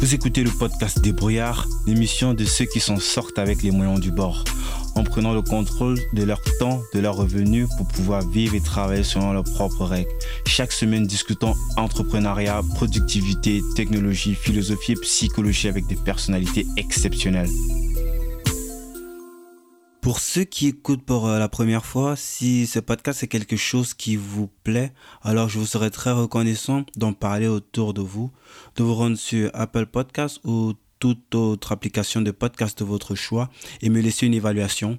Vous écoutez le podcast des brouillards, l'émission de ceux qui s'en sortent avec les moyens du bord, en prenant le contrôle de leur temps, de leurs revenus pour pouvoir vivre et travailler selon leurs propres règles. Chaque semaine, discutons entrepreneuriat, productivité, technologie, philosophie et psychologie avec des personnalités exceptionnelles. Pour ceux qui écoutent pour euh, la première fois, si ce podcast est quelque chose qui vous plaît, alors je vous serais très reconnaissant d'en parler autour de vous, de vous rendre sur Apple Podcast ou toute autre application de podcast de votre choix et me laisser une évaluation.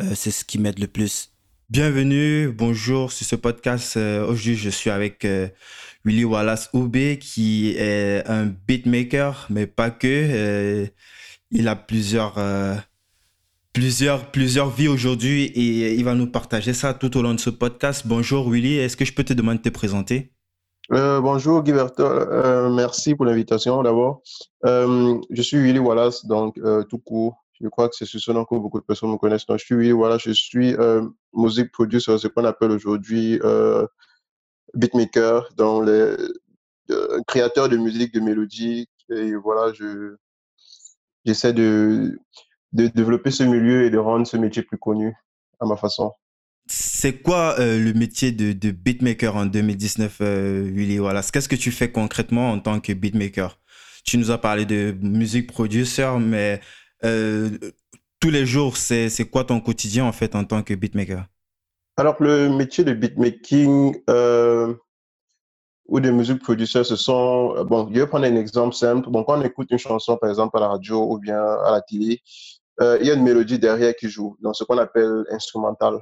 Euh, c'est ce qui m'aide le plus. Bienvenue, bonjour sur ce podcast. Euh, aujourd'hui, je suis avec Willy Wallace Oubé qui est un beatmaker, mais pas que. il a plusieurs plusieurs, plusieurs vies aujourd'hui et il va nous partager ça tout au long de ce podcast. Bonjour Willy, est-ce que je peux te demander de te présenter? Euh, Bonjour Guy euh, merci pour l'invitation d'abord. Euh, je suis Willy Wallace, donc tout court. Je crois que c'est ce nom que beaucoup de personnes me connaissent. Donc, je suis Willy Wallace, je suis music producer, ce qu'on appelle aujourd'hui beatmaker, donc créateur de musique, de mélodie. Et voilà, je j'essaie de de développer ce milieu et de rendre ce métier plus connu à ma façon. C'est quoi euh, le métier de, de, beatmaker en 2019, euh, Willy Wallace? Qu'est-ce que tu fais concrètement en tant que beatmaker? Tu nous as parlé de musique producer, mais euh, tous les jours, c'est quoi ton quotidien en fait en tant que beatmaker? Alors, le métier de beatmaking ou de musique producer, ce sont. Bon, je vais prendre un exemple simple. Bon, quand on écoute une chanson, par exemple, à la radio ou bien à la télé, euh, il y a une mélodie derrière qui joue, dans ce qu'on appelle instrumental.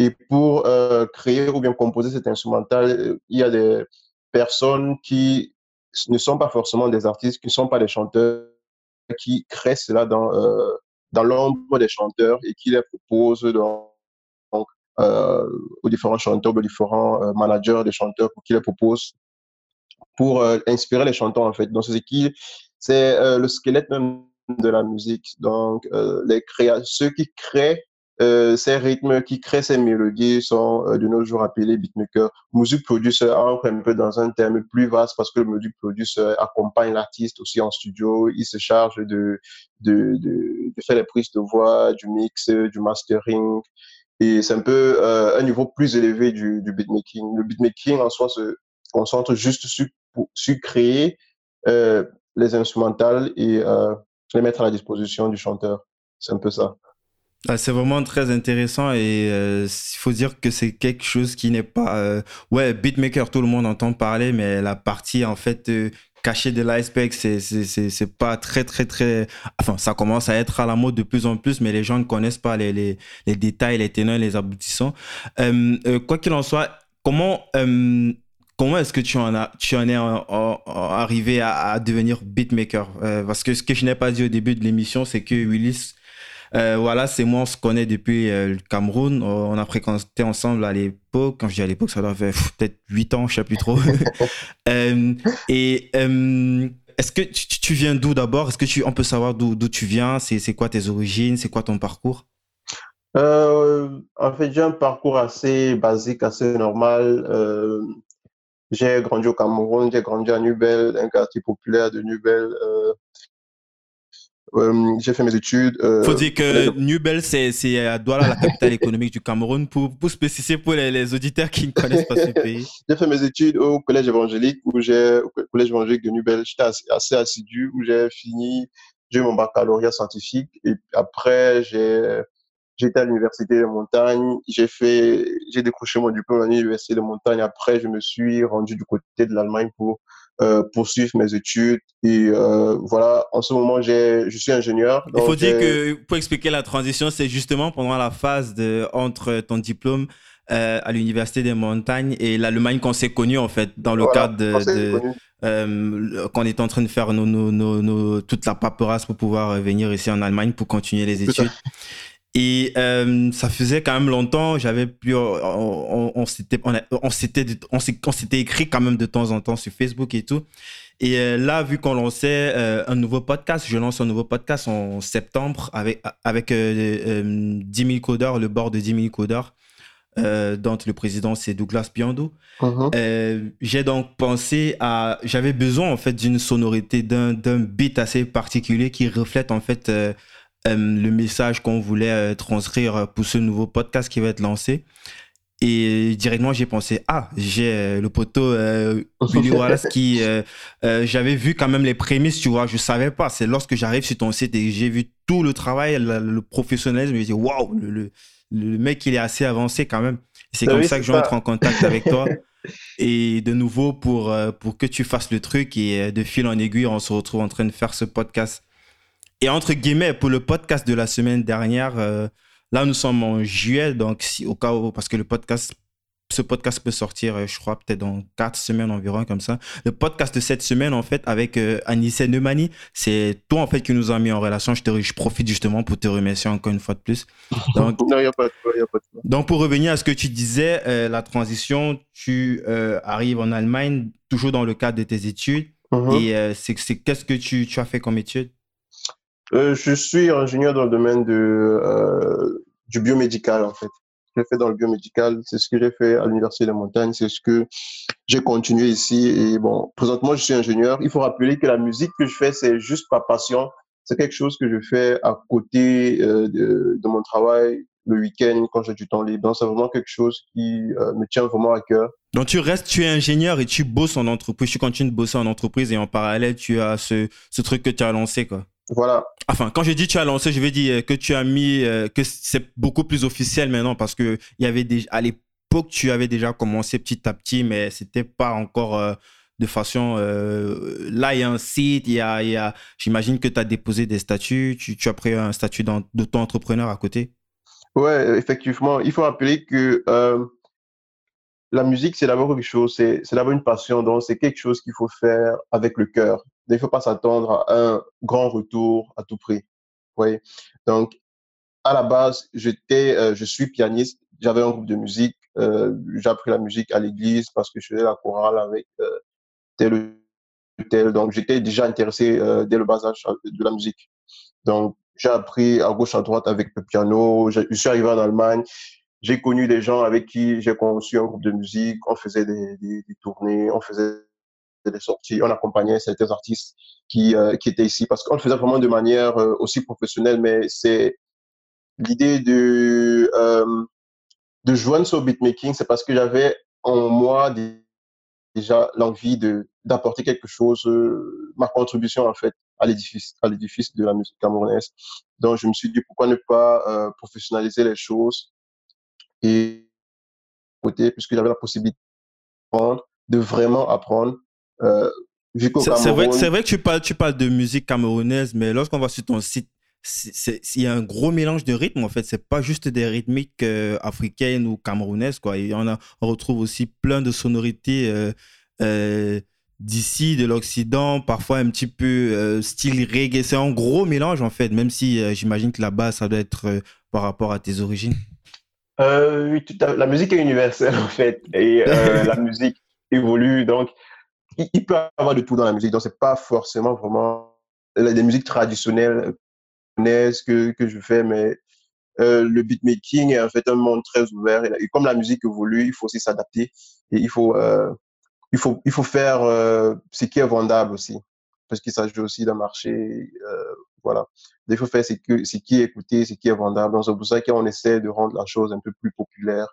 Et pour euh, créer ou bien composer cet instrumental, il y a des personnes qui ne sont pas forcément des artistes, qui ne sont pas des chanteurs, qui créent cela dans, euh, dans l'ombre des chanteurs et qui les proposent donc, aux différents chanteurs, aux différents managers des chanteurs pour qu'ils les proposent pour inspirer les chanteurs en fait. Donc c'est qui c'est le squelette même de la musique. Donc, euh, les créa ceux qui créent euh, ces rythmes, qui créent ces mélodies sont euh, de nos jours appelés beatmakers. Music producer entre un peu dans un terme plus vaste parce que le music producer accompagne l'artiste aussi en studio. Il se charge de, de, de, faire les prises de voix, du mix, du mastering. Et c'est un peu un niveau plus élevé du, du beatmaking. Le beatmaking en soi se concentre juste sur, sur créer les instrumentales et les mettre à la disposition du chanteur. C'est un peu ça. Ah, c'est vraiment très intéressant et euh, il faut dire que c'est quelque chose qui n'est pas... Euh, ouais, beatmaker, tout le monde entend parler, mais la partie en fait euh, cachée de l'iceberg, c'est, pas très, très, très... Enfin, ça commence à être à la mode de plus en plus, mais les gens ne connaissent pas les, les, les détails, les tenants, les aboutissants. quoi qu'il en soit, comment Comment est-ce que tu en, as, tu en es arrivé à, devenir beatmaker? Euh, Parce que ce que je n'ai pas dit au début de l'émission, c'est que Willis, euh, voilà, c'est moi, on se connaît depuis euh, le Cameroun. On a fréquenté ensemble à l'époque. Quand je dis à l'époque, ça doit faire peut-être 8 ans, je ne sais plus trop. et est-ce que tu, viens d'où d'abord? Est-ce que tu, on peut savoir d'où tu viens? C'est quoi tes origines? C'est quoi ton parcours? En fait, j'ai un parcours assez basique, assez normal. J'ai grandi au Cameroun, j'ai grandi à Nubel, un quartier populaire de Nubel. Euh, euh, j'ai fait mes études. Euh, faut dire que Nubel, c'est à Douala, la capitale économique du Cameroun, pour, pour spécifier pour les, auditeurs qui ne connaissent pas ce pays. j'ai fait mes études au collège évangélique, où j'ai, au collège évangélique de Nubel. J'étais assez, assez, assidu, où j'ai fini, j'ai eu mon baccalauréat scientifique. Et après, j'ai J'étais à l'université de montagne, j'ai fait, j'ai décroché mon diplôme à l'université de montagne. Après, je me suis rendu du côté de l'Allemagne pour euh, poursuivre mes études. Et euh, voilà, en ce moment, je suis ingénieur. Il faut dire que pour expliquer la transition, c'est justement pendant la phase de, entre ton diplôme euh, à l'université des montagnes et l'Allemagne qu'on s'est connu en fait dans le cadre de, qu'on est en train de faire nos, nos, nos, toute la paperasse pour pouvoir venir ici en Allemagne pour continuer les études. Et euh, ça faisait quand même longtemps, j'avais plus, on, on, s'était, on, s'était, on, s'était écrit quand même de temps en temps sur Facebook et tout. Et euh, là, vu qu'on lançait euh, un nouveau podcast, je lance un nouveau podcast en septembre avec avec 10 000 codeurs, le bord de 10 000 codeurs. dont le président c'est Douglas Piando. Mm-hmm. j'ai donc pensé à, j'avais besoin en fait d'une sonorité, d'un beat assez particulier qui reflète en fait le message qu'on voulait transcrire pour ce nouveau podcast qui va être lancé. Et directement, j'ai pensé, ah, j'ai euh, le poteau euh, Willy Wallace qui, euh, euh, j'avais vu quand même les prémices, tu vois, je savais pas. C'est lorsque j'arrive sur ton site et j'ai vu tout le travail, le, professionnalisme, je me dis, waouh, le, le, mec, il est assez avancé quand même. C'est bah comme ça que j'entre en contact avec toi. Et de nouveau, pour, pour que tu fasses le truc et de fil en aiguille, on se retrouve en train de faire ce podcast. Et entre guillemets, pour le podcast de la semaine dernière, Là, nous sommes en juillet, donc si, au cas où, parce que le podcast, ce podcast peut sortir, euh, je crois, peut-être dans quatre semaines environ, comme ça. Le podcast de cette semaine, en fait, avec euh, Anissé Neumani, c'est toi, en fait, qui nous a mis en relation. Je, te, je profite justement pour te remercier encore une fois de plus. Donc, non, il n'y a pas de Donc, pour revenir à ce que tu disais, euh, la transition, tu euh, arrives en Allemagne, toujours dans le cadre de tes études. Mm-hmm. Et c'est qu'est-ce que tu, tu as fait comme études? Euh, je suis ingénieur dans le domaine euh, du biomédical, en fait. J'ai fait dans le biomédical, c'est ce que j'ai fait à l'Université de Montagne, c'est ce que j'ai continué ici. Et bon, présentement, je suis ingénieur. Il faut rappeler que la musique que je fais, c'est juste par passion. C'est quelque chose que je fais à côté euh, de, mon travail le week-end quand j'ai du temps libre. Donc, c'est vraiment quelque chose qui me tient vraiment à cœur. Donc, tu restes, tu es ingénieur et tu bosses en entreprise, tu continues de bosser en entreprise et en parallèle, tu as ce truc que tu as lancé, quoi. Voilà. Enfin, quand je dis tu as lancé, je veux dire que tu as mis, euh, que c'est beaucoup plus officiel maintenant parce que il y avait déjà, à l'époque, tu avais déjà commencé petit à petit, mais c'était pas encore euh, de façon. Euh, là, il y a un site, il y a, y a j'imagine que tu as déposé des statuts, tu, tu as pris un statut d'auto-entrepreneur à côté. Ouais, effectivement. Il faut rappeler que la musique, c'est d'abord quelque chose, c'est d'abord une passion, donc c'est quelque chose qu'il faut faire avec le cœur. Il ne faut pas s'attendre à un grand retour à tout prix. Oui. Donc, à la base, j'étais, euh, je suis pianiste. J'avais un groupe de musique. Euh, j'ai appris la musique à l'église parce que je faisais la chorale avec euh, tel ou tel. Donc, j'étais déjà intéressé euh, dès le bas âge de la musique. Donc, j'ai appris à gauche, à droite avec le piano. Je suis arrivé en Allemagne. J'ai connu des gens avec qui j'ai conçu un groupe de musique. On faisait des, des, tournées, on faisait des sorties, on accompagnait certains artistes qui, euh, qui étaient ici parce qu'on le faisait vraiment de manière euh, aussi professionnelle, mais c'est l'idée de, euh, de joindre ce beatmaking, c'est parce que j'avais en moi déjà l'envie de d'apporter quelque chose, ma contribution en fait à l'édifice à l'édifice de la musique camerounaise. Donc je me suis dit pourquoi ne pas professionnaliser les choses et côté puisque j'avais la possibilité de vraiment apprendre c'est vrai, vrai, que tu parles, tu parles de musique camerounaise, mais lorsqu'on va sur ton site, il y a un gros mélange de rythmes en fait. C'est pas juste des rythmiques euh, africaines ou camerounaises quoi. on, a, on retrouve aussi plein de sonorités euh, d'ici, de l'Occident, parfois un petit peu style reggae. C'est un gros mélange en fait, même si j'imagine que là-bas ça doit être par rapport à tes origines. oui, la musique est universelle en fait et la musique évolue donc il, peut avoir de tout dans la musique. Donc, c'est pas forcément vraiment des musiques traditionnelles que, que je fais, mais euh, le beatmaking est en fait un monde très ouvert. Et, comme la musique évolue, il faut aussi s'adapter. Et il faut, euh, il faut, il faut faire euh, ce qui est vendable aussi. Parce qu'il s'agit aussi d'un marché. voilà. il faut faire ce, ce qui est écouté, ce qui est vendable. Donc, c'est pour ça qu'on essaie de rendre la chose un peu plus populaire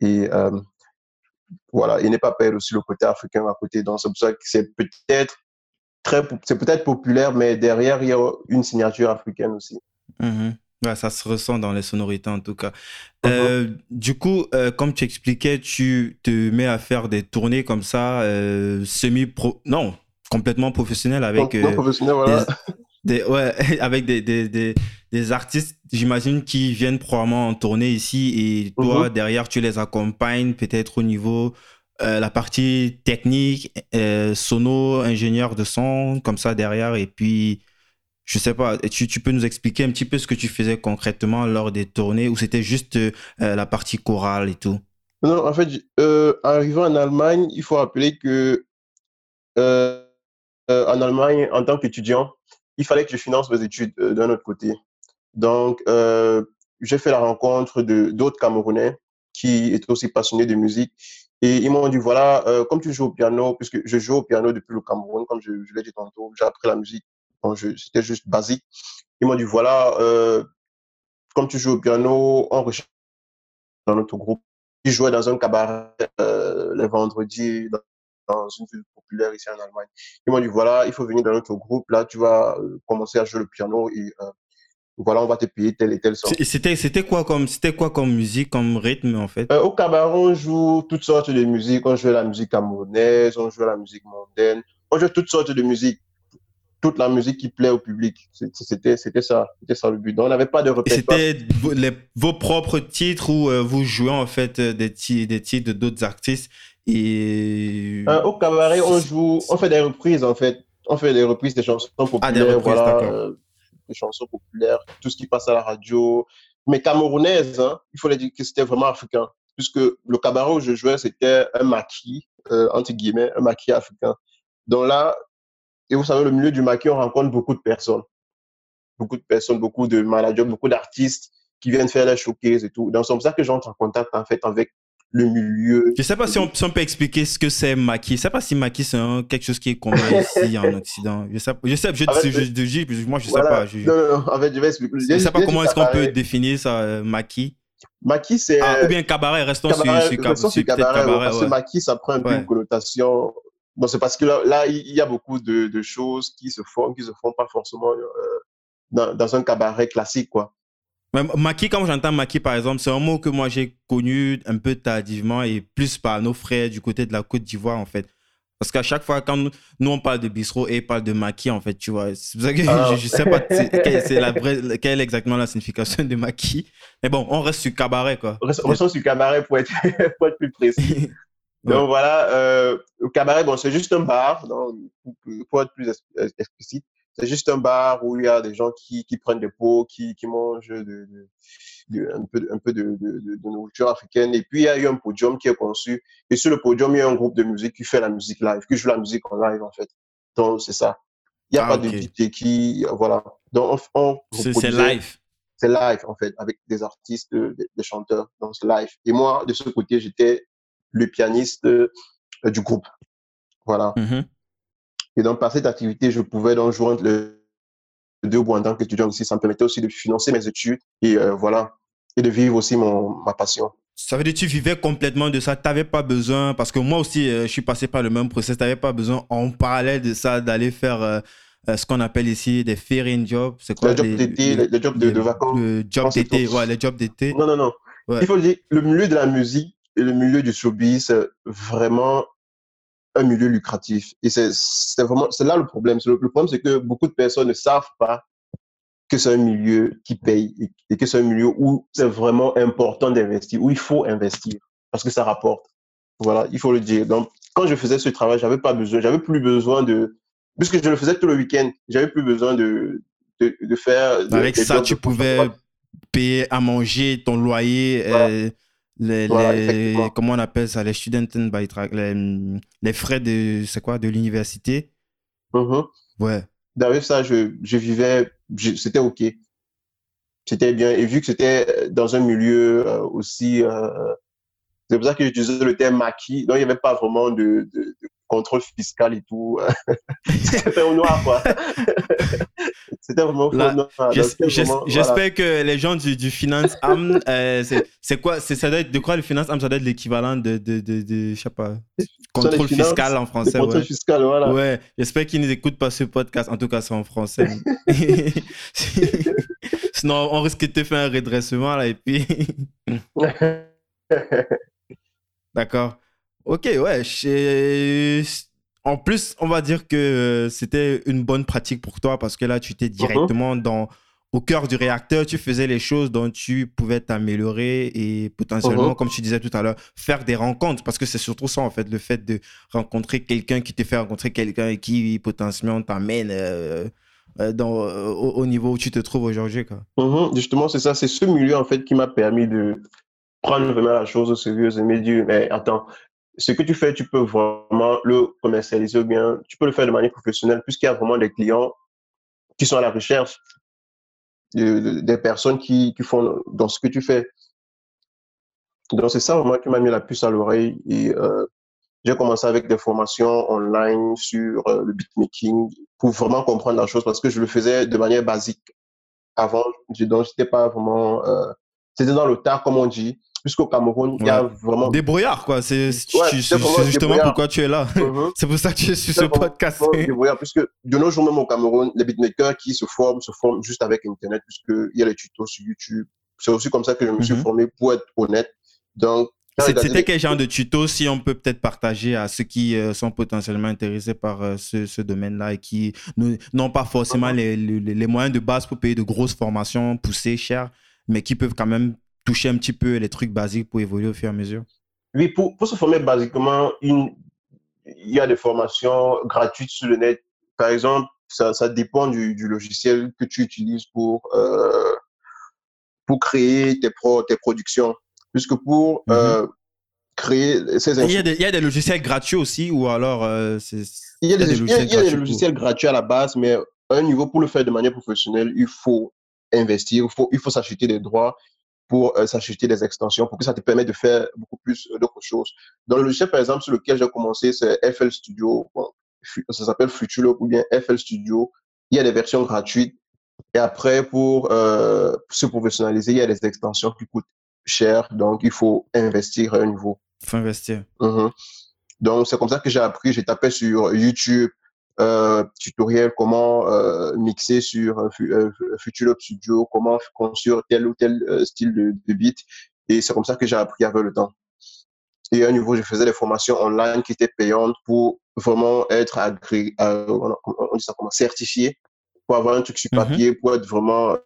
et voilà, il n'est pas perdre aussi le côté africain à côté. Donc, c'est pour ça que c'est peut-être très, c'est peut-être populaire, mais derrière, il y a une signature africaine aussi. Ouais, ça se ressent dans les sonorités en tout cas. Uh-huh. Euh, du coup, euh, comme tu expliquais, tu te mets à faire des tournées comme ça, euh, semi-pro, non, complètement professionnel avec professionnel, voilà. Des, ouais, avec des, des, des, des artistes, j'imagine, qui viennent probablement en tournée ici et toi, mhm. derrière, tu les accompagnes peut-être au niveau euh, la partie technique, euh, sono, ingénieur de son, comme ça derrière. Et puis, je sais pas, tu, tu peux nous expliquer un petit peu ce que tu faisais concrètement lors des tournées ou c'était juste euh, la partie chorale et tout? Non, en fait, arrivant en Allemagne, il faut rappeler que en Allemagne, en tant qu'étudiant, il fallait que je finance mes études euh, d'un autre côté. Donc, euh, j'ai fait la rencontre de d'autres Camerounais qui étaient aussi passionnés de musique. Et ils m'ont dit, voilà, euh, comme tu joues au piano, puisque je joue au piano depuis le Cameroun, comme je, l'ai dit tantôt, j'ai appris la musique, c'était juste basique. Ils m'ont dit, voilà, comme tu joues au piano, on recherche dans notre groupe. Ils jouaient dans un cabaret les vendredis dans, une ville populaire ici en Allemagne. Ils m'ont dit, voilà, il faut venir dans notre groupe, là, tu vas euh, commencer à jouer le piano et euh, voilà, on va te payer tel et tel sort. C'était, c'était quoi comme, c'était quoi comme musique, comme rythme en fait? Euh, Au cabaret, on joue toutes sortes de musique. On joue la musique camerounaise, on joue la musique mondaine, on joue toutes sortes de musique. Toute la musique qui plaît au public. C'était, c'était ça, c'était ça le but. Donc, on n'avait pas de repère. C'était vos, propres titres ou euh, vous jouez en fait des, des titres d'autres artistes et... Euh, au cabaret, on joue, on fait des reprises en fait. On fait des reprises des chansons populaires. Ah, des reprises, voilà des chansons populaires, tout ce qui passe à la radio, mais camerounaise, hein, il fallait dire que c'était vraiment africain, puisque le cabaret où je jouais, c'était un maquis, euh, entre guillemets, un maquis africain. Donc là, et vous savez, le milieu du maquis, on rencontre beaucoup de personnes. Beaucoup de personnes, beaucoup de managers, beaucoup d'artistes qui viennent faire la showcase et tout. Donc c'est comme ça que j'entre en contact, en fait, avec le milieu. Je sais pas si on, si on, peut expliquer ce que c'est maquis. Je sais pas si maquis c'est quelque chose qui est commun ici en Occident. Je sais, je sais, je, je, je, je moi je sais voilà. pas. Je, non, non, non, en fait, je vais expliquer. Je sais pas comment est-ce qu'on peut définir ça, euh, maquis. Maquis, c'est. Ah, ou bien cabaret, restons cabaret, sur, sur, restons sur cabaret. cabaret ouais, parce que maquis, ça prend un peu une connotation. Bon, c'est parce que là, là, il y a beaucoup de, de, choses qui se font, qui se font pas forcément euh, dans, dans un cabaret classique, quoi. Maki, quand j'entends Maki, par exemple, c'est un mot que moi j'ai connu un peu tardivement et plus par nos frères du côté de la Côte d'Ivoire, en fait. Parce qu'à chaque fois, quand nous, nous, on parle de bistrot et ils parlent de Maki, en fait, tu vois. C'est pour ça que ah. je, ne sais pas quelle, c'est la vraie, quelle est exactement la signification de Maki. Mais bon, on reste sur cabaret, quoi. On reste, on reste sur cabaret pour être, pour être plus précis. Donc ouais. voilà, euh, le cabaret, bon, c'est juste un bar, donc, pour être plus explicite. C'est juste un bar où il y a des gens qui, qui prennent des pots, qui, qui mangent de, de, de, un peu, un peu de, nourriture africaine. Et puis, il y a eu un podium qui est conçu. Et sur le podium, il y a un groupe de musique qui fait la musique live, qui joue la musique en live, en fait. Donc, c'est ça. Il n'y a ah, pas okay. de DJ qui. Voilà. Donc, on. on c'est live. C'est live, en fait, avec des artistes, des, des chanteurs. Donc, c'est live. Et moi, de ce côté, j'étais le pianiste euh, du groupe. Voilà. Mm -hmm. Et donc, par cette activité, je pouvais donc joindre le deux bouts en tant qu'étudiant aussi. Ça me permettait aussi de financer mes études et euh, voilà, et de vivre aussi mon, ma passion. Ça veut dire que tu vivais complètement de ça. Tu n'avais pas besoin, parce que moi aussi, euh, je suis passé par le même process. Tu n'avais pas besoin, en parallèle de ça, d'aller faire euh, ce qu'on appelle ici des fairing jobs. C'est quoi? Les jobs d'été, les, les, jobs de, de vacances. Le job d'été, ouais, les jobs d'été. Non, non, non. Ouais. Il faut dire, le milieu de la musique et le milieu du showbiz, vraiment un milieu lucratif. Et c'est vraiment, c'est là le problème. Le, le problème, c'est que beaucoup de personnes ne savent pas que c'est un milieu qui paye et, et que c'est un milieu où c'est vraiment important d'investir, où il faut investir parce que ça rapporte. Voilà, il faut le dire. Donc, quand je faisais ce travail, j'avais pas besoin, j'avais plus besoin de, puisque je le faisais tout le week-end, j'avais plus besoin de, de, de faire. De, Avec ça, tu pouvais payer à manger, ton loyer. Voilà. Euh les, voilà, les comment on appelle ça les Studentenbeitrag les, les frais de c'est quoi de l'université? Mm -hmm. ouais. Derrière ça je, je vivais c'était ok. C'était bien. Et vu que c'était dans un milieu euh, aussi euh, c'est pour ça que j'utilisais le terme maquis donc il n'y avait pas vraiment de, de, de contrôle fiscal et tout c'était au noir quoi c'était vraiment J'espère voilà. que les gens du, du Finance Am, euh, c'est quoi ça doit être, De quoi le Finance Am Ça doit être l'équivalent de, de, de, sais pas, contrôle finances, fiscal en français. Contrôle ouais. fiscal, voilà. Ouais, j'espère qu'ils ne écoutent pas ce podcast. En tout cas, c'est en français. Sinon, on risque de te faire un redressement là et puis. D'accord. Ok, ouais. En plus, on va dire que c'était une bonne pratique pour toi parce que là, tu étais directement uh -huh. dans, au cœur du réacteur. Tu faisais les choses dont tu pouvais t'améliorer et potentiellement, -huh. comme tu disais tout à l'heure, faire des rencontres. Parce que c'est surtout ça, en fait, le fait de rencontrer quelqu'un qui te fait rencontrer quelqu'un et qui potentiellement t'amène euh, dans, au, au, niveau où tu te trouves aujourd'hui. Uh -huh. Justement, c'est ça. C'est ce milieu, en fait, qui m'a permis de prendre vraiment la chose au sérieux et me dire, mais attends, ce que tu fais, tu peux vraiment le commercialiser ou bien tu peux le faire de manière professionnelle puisqu'il y a vraiment des clients qui sont à la recherche de, de, des personnes qui, qui font dans ce que tu fais. Donc, c'est ça vraiment qui m'a mis la puce à l'oreille. Et euh, j'ai commencé avec des formations online sur euh, le beatmaking pour vraiment comprendre la chose parce que je le faisais de manière basique avant. Donc, j'étais pas vraiment. Euh, c'était dans le tard, comme on dit. Puisqu'au Cameroun, il y a vraiment. Débrouillard, quoi. C'est justement pourquoi tu es là. Mhm. c'est pour ça que tu es sur ce podcast. Débrouillard, puisque de nos jours, même au Cameroun, les beatmakers qui se forment, se forment juste avec Internet, puisqu'il y a les tutos sur YouTube. C'est aussi comme ça que je me suis mhm. formé, pour être honnête. Donc, c'était quel genre de tuto, si on peut peut-être partager à ceux qui euh, sont potentiellement intéressés par euh, ce, domaine-là et qui n'ont pas forcément les, les, moyens de base pour payer de grosses formations poussées, chères, mais qui peuvent quand même toucher un petit peu les trucs basiques pour évoluer au fur et à mesure? Oui, pour, pour se former basiquement, une, il y a des formations gratuites sur le net. Par exemple, ça, ça dépend du, du, logiciel que tu utilises pour, euh, pour créer tes, pro, tes productions puisque pour mhm. euh, créer ces il y, a des, il y, a des, logiciels gratuits aussi, ou alors euh, il y a des, logiciels, il y a des logiciels gratuits à la base, mais à un niveau pour le faire de manière professionnelle, il faut investir, il faut, il faut s'acheter des droits pour euh, s'acheter des extensions, pour que ça te permette de faire beaucoup plus d'autres choses. Dans le logiciel, par exemple, sur lequel j'ai commencé, c'est FL Studio. ça s'appelle Futulo ou bien FL Studio. Il y a des versions gratuites. Et après, pour euh, se professionnaliser, il y a des extensions qui coûtent cher, donc il faut investir à un niveau. Il faut investir. Mhm. Donc, c'est comme ça que j'ai appris. J'ai tapé sur YouTube, euh, tutoriel comment euh, mixer sur euh, Future Studio, comment construire tel ou tel style de, de, beat. Et c'est comme ça que j'ai appris avec le temps. Et à un niveau, je faisais des formations online qui étaient payantes pour vraiment être agré, on, dit ça comment, certifié, pour avoir un truc sur mhm. papier, pour être vraiment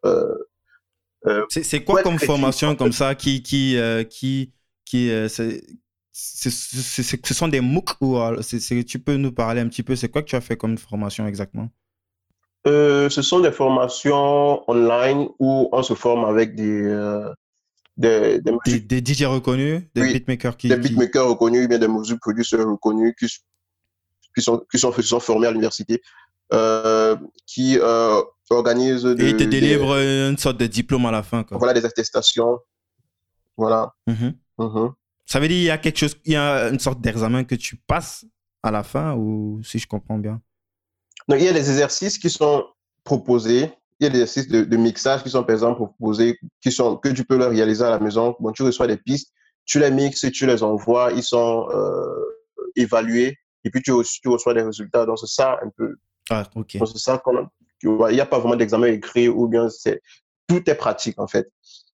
c'est quoi comme formation comme ça qui, qui, euh, qui, qui euh, ce sont des MOOC ou tu peux nous parler un petit peu, c'est quoi que tu as fait comme formation exactement? Ce sont des formations online où on se forme avec des, des, des, des, DJ reconnus, des beatmakers qui. Des beatmakers reconnus, bien des music producers reconnus qui, qui, sont, qui, sont, qui sont formés à l'université, qui organise. et il te délivre une sorte de diplôme à la fin. Quoi. Voilà, des attestations. Voilà. Mhm. Mhm. Ça veut dire qu'il y a quelque chose, il y a une sorte d'examen que tu passes à la fin, ou si je comprends bien? Donc, il y a des exercices qui sont proposés. Il y a des exercices de, mixage qui sont, par exemple, proposés, qui sont, que tu peux leur réaliser à la maison. Bon, tu reçois des pistes, tu les mixes, tu les envoies, ils sont euh, évalués, et puis tu, tu reçois des résultats. Donc, c'est ça un peu. Ah, ok. c'est ça qu'on il n'y a pas vraiment d'examen écrit ou bien c'est tout est pratique en fait.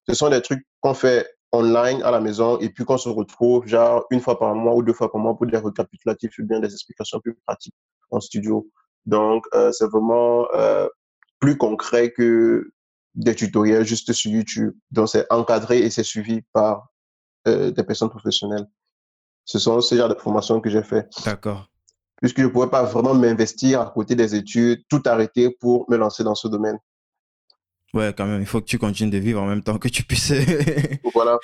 Ce sont des trucs qu'on fait online à la maison et puis qu'on se retrouve genre une fois par mois ou deux fois par mois pour des récapitulatifs ou bien des explications plus pratiques en studio. Donc euh, c'est vraiment euh, plus concret que des tutoriels juste sur YouTube. Donc c'est encadré et c'est suivi par euh, des personnes professionnelles. Ce sont ces genres de formations que j'ai fait. D'accord puisque je ne pouvais pas vraiment m'investir à côté des études, tout arrêter pour me lancer dans ce domaine. Ouais, quand même, il faut que tu continues de vivre en même temps que tu puisses. voilà.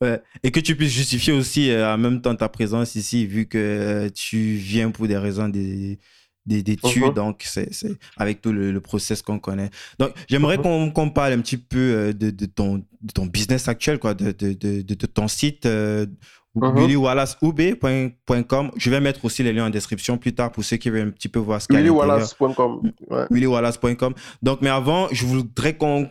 Ouais. Et que tu puisses justifier aussi euh, en même temps ta présence ici, vu que euh, tu viens pour des raisons d'études, uh-huh. donc c'est avec tout le, process qu'on connaît. Donc, j'aimerais uh-huh. qu'on parle un petit peu euh, de, de, ton, de ton business actuel, quoi, de, de, de ton site willywallaceub.com. Je vais mettre aussi les liens en description plus tard pour ceux qui veulent un petit peu voir ce qu'il y a. willywallace.com. willywallace.com. Donc, mais avant, je voudrais qu'on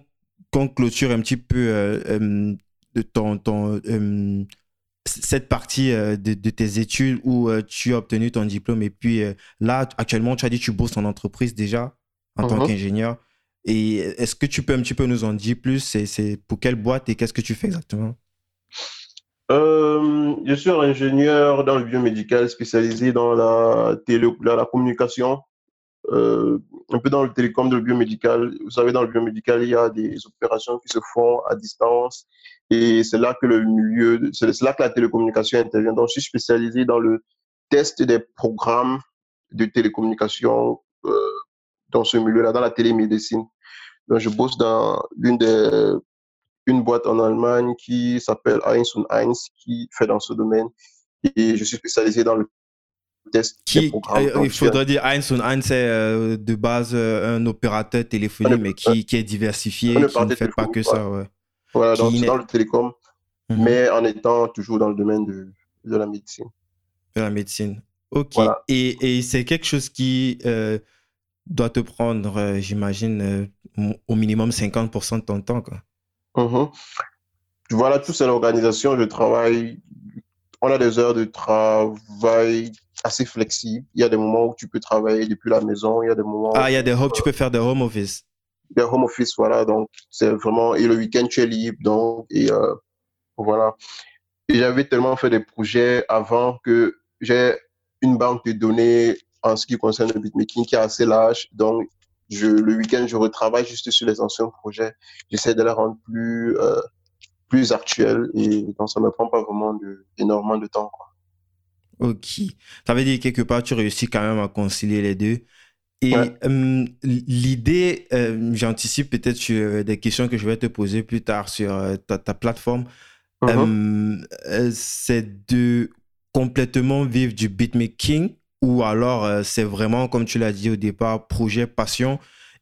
clôture un petit peu euh, euh, de ton, ton euh, cette partie de, de, tes études où tu as obtenu ton diplôme. Et puis là, actuellement, tu as dit que tu bosses en entreprise déjà en tant uh-huh. qu'ingénieur. Et est-ce que tu peux un petit peu nous en dire plus? C'est pour quelle boîte et qu'est-ce que tu fais exactement? Euh, je suis ingénieur dans le biomédical spécialisé dans la, télé, la, communication, euh, un peu dans le télécom, dans le biomédical. Vous savez, dans le biomédical, il y a des opérations qui se font à distance et c'est là que le milieu, c'est là que la télécommunication intervient. Donc, je suis spécialisé dans le test des programmes de télécommunication euh, dans ce milieu-là, dans la télémédecine. Donc, je bosse dans l'une des une boîte en Allemagne qui s'appelle und Eins qui fait dans ce domaine. Et je suis spécialisé dans le test qui, des euh, Il faudrait dire Eins und Eins, c'est euh, de base euh, un opérateur téléphonique, mais qui, qui est diversifié, qui ne fait pas que ça. Ouais. Voilà, donc dans le télécom. mhm. mais en étant toujours dans le domaine de, de la médecine. De la médecine. Ok. Et, et c'est quelque chose qui euh, doit te prendre, j'imagine, au minimum 50% de ton temps. Quoi. Mhm. Voilà, tout c'est l'organisation. Je travaille. On a des heures de travail assez flexibles. Il y a des moments où tu peux travailler depuis la maison. Il y a des moments. Ah, il y a des où tu peux faire des home office. Des home office, voilà. Donc, c'est vraiment. Et le week-end, tu es libre. Donc, et voilà. Et j'avais tellement fait des projets avant que j'ai une banque de données en ce qui concerne le beatmaking qui est assez large. Donc, je, le week-end, je retravaille juste sur les anciens projets. J'essaie de les rendre plus, euh, plus actuels et donc ça ne me prend pas vraiment de, énormément de temps. Quoi. Ok. Ça veut dire quelque part, tu réussis quand même à concilier les deux. Et hum, l'idée, euh, j'anticipe peut-être sur des questions que je vais te poser plus tard sur euh, ta, ta, plateforme, hum, c'est de complètement vivre du beatmaking ou alors euh, c'est vraiment, comme tu l'as dit au départ, projet passion.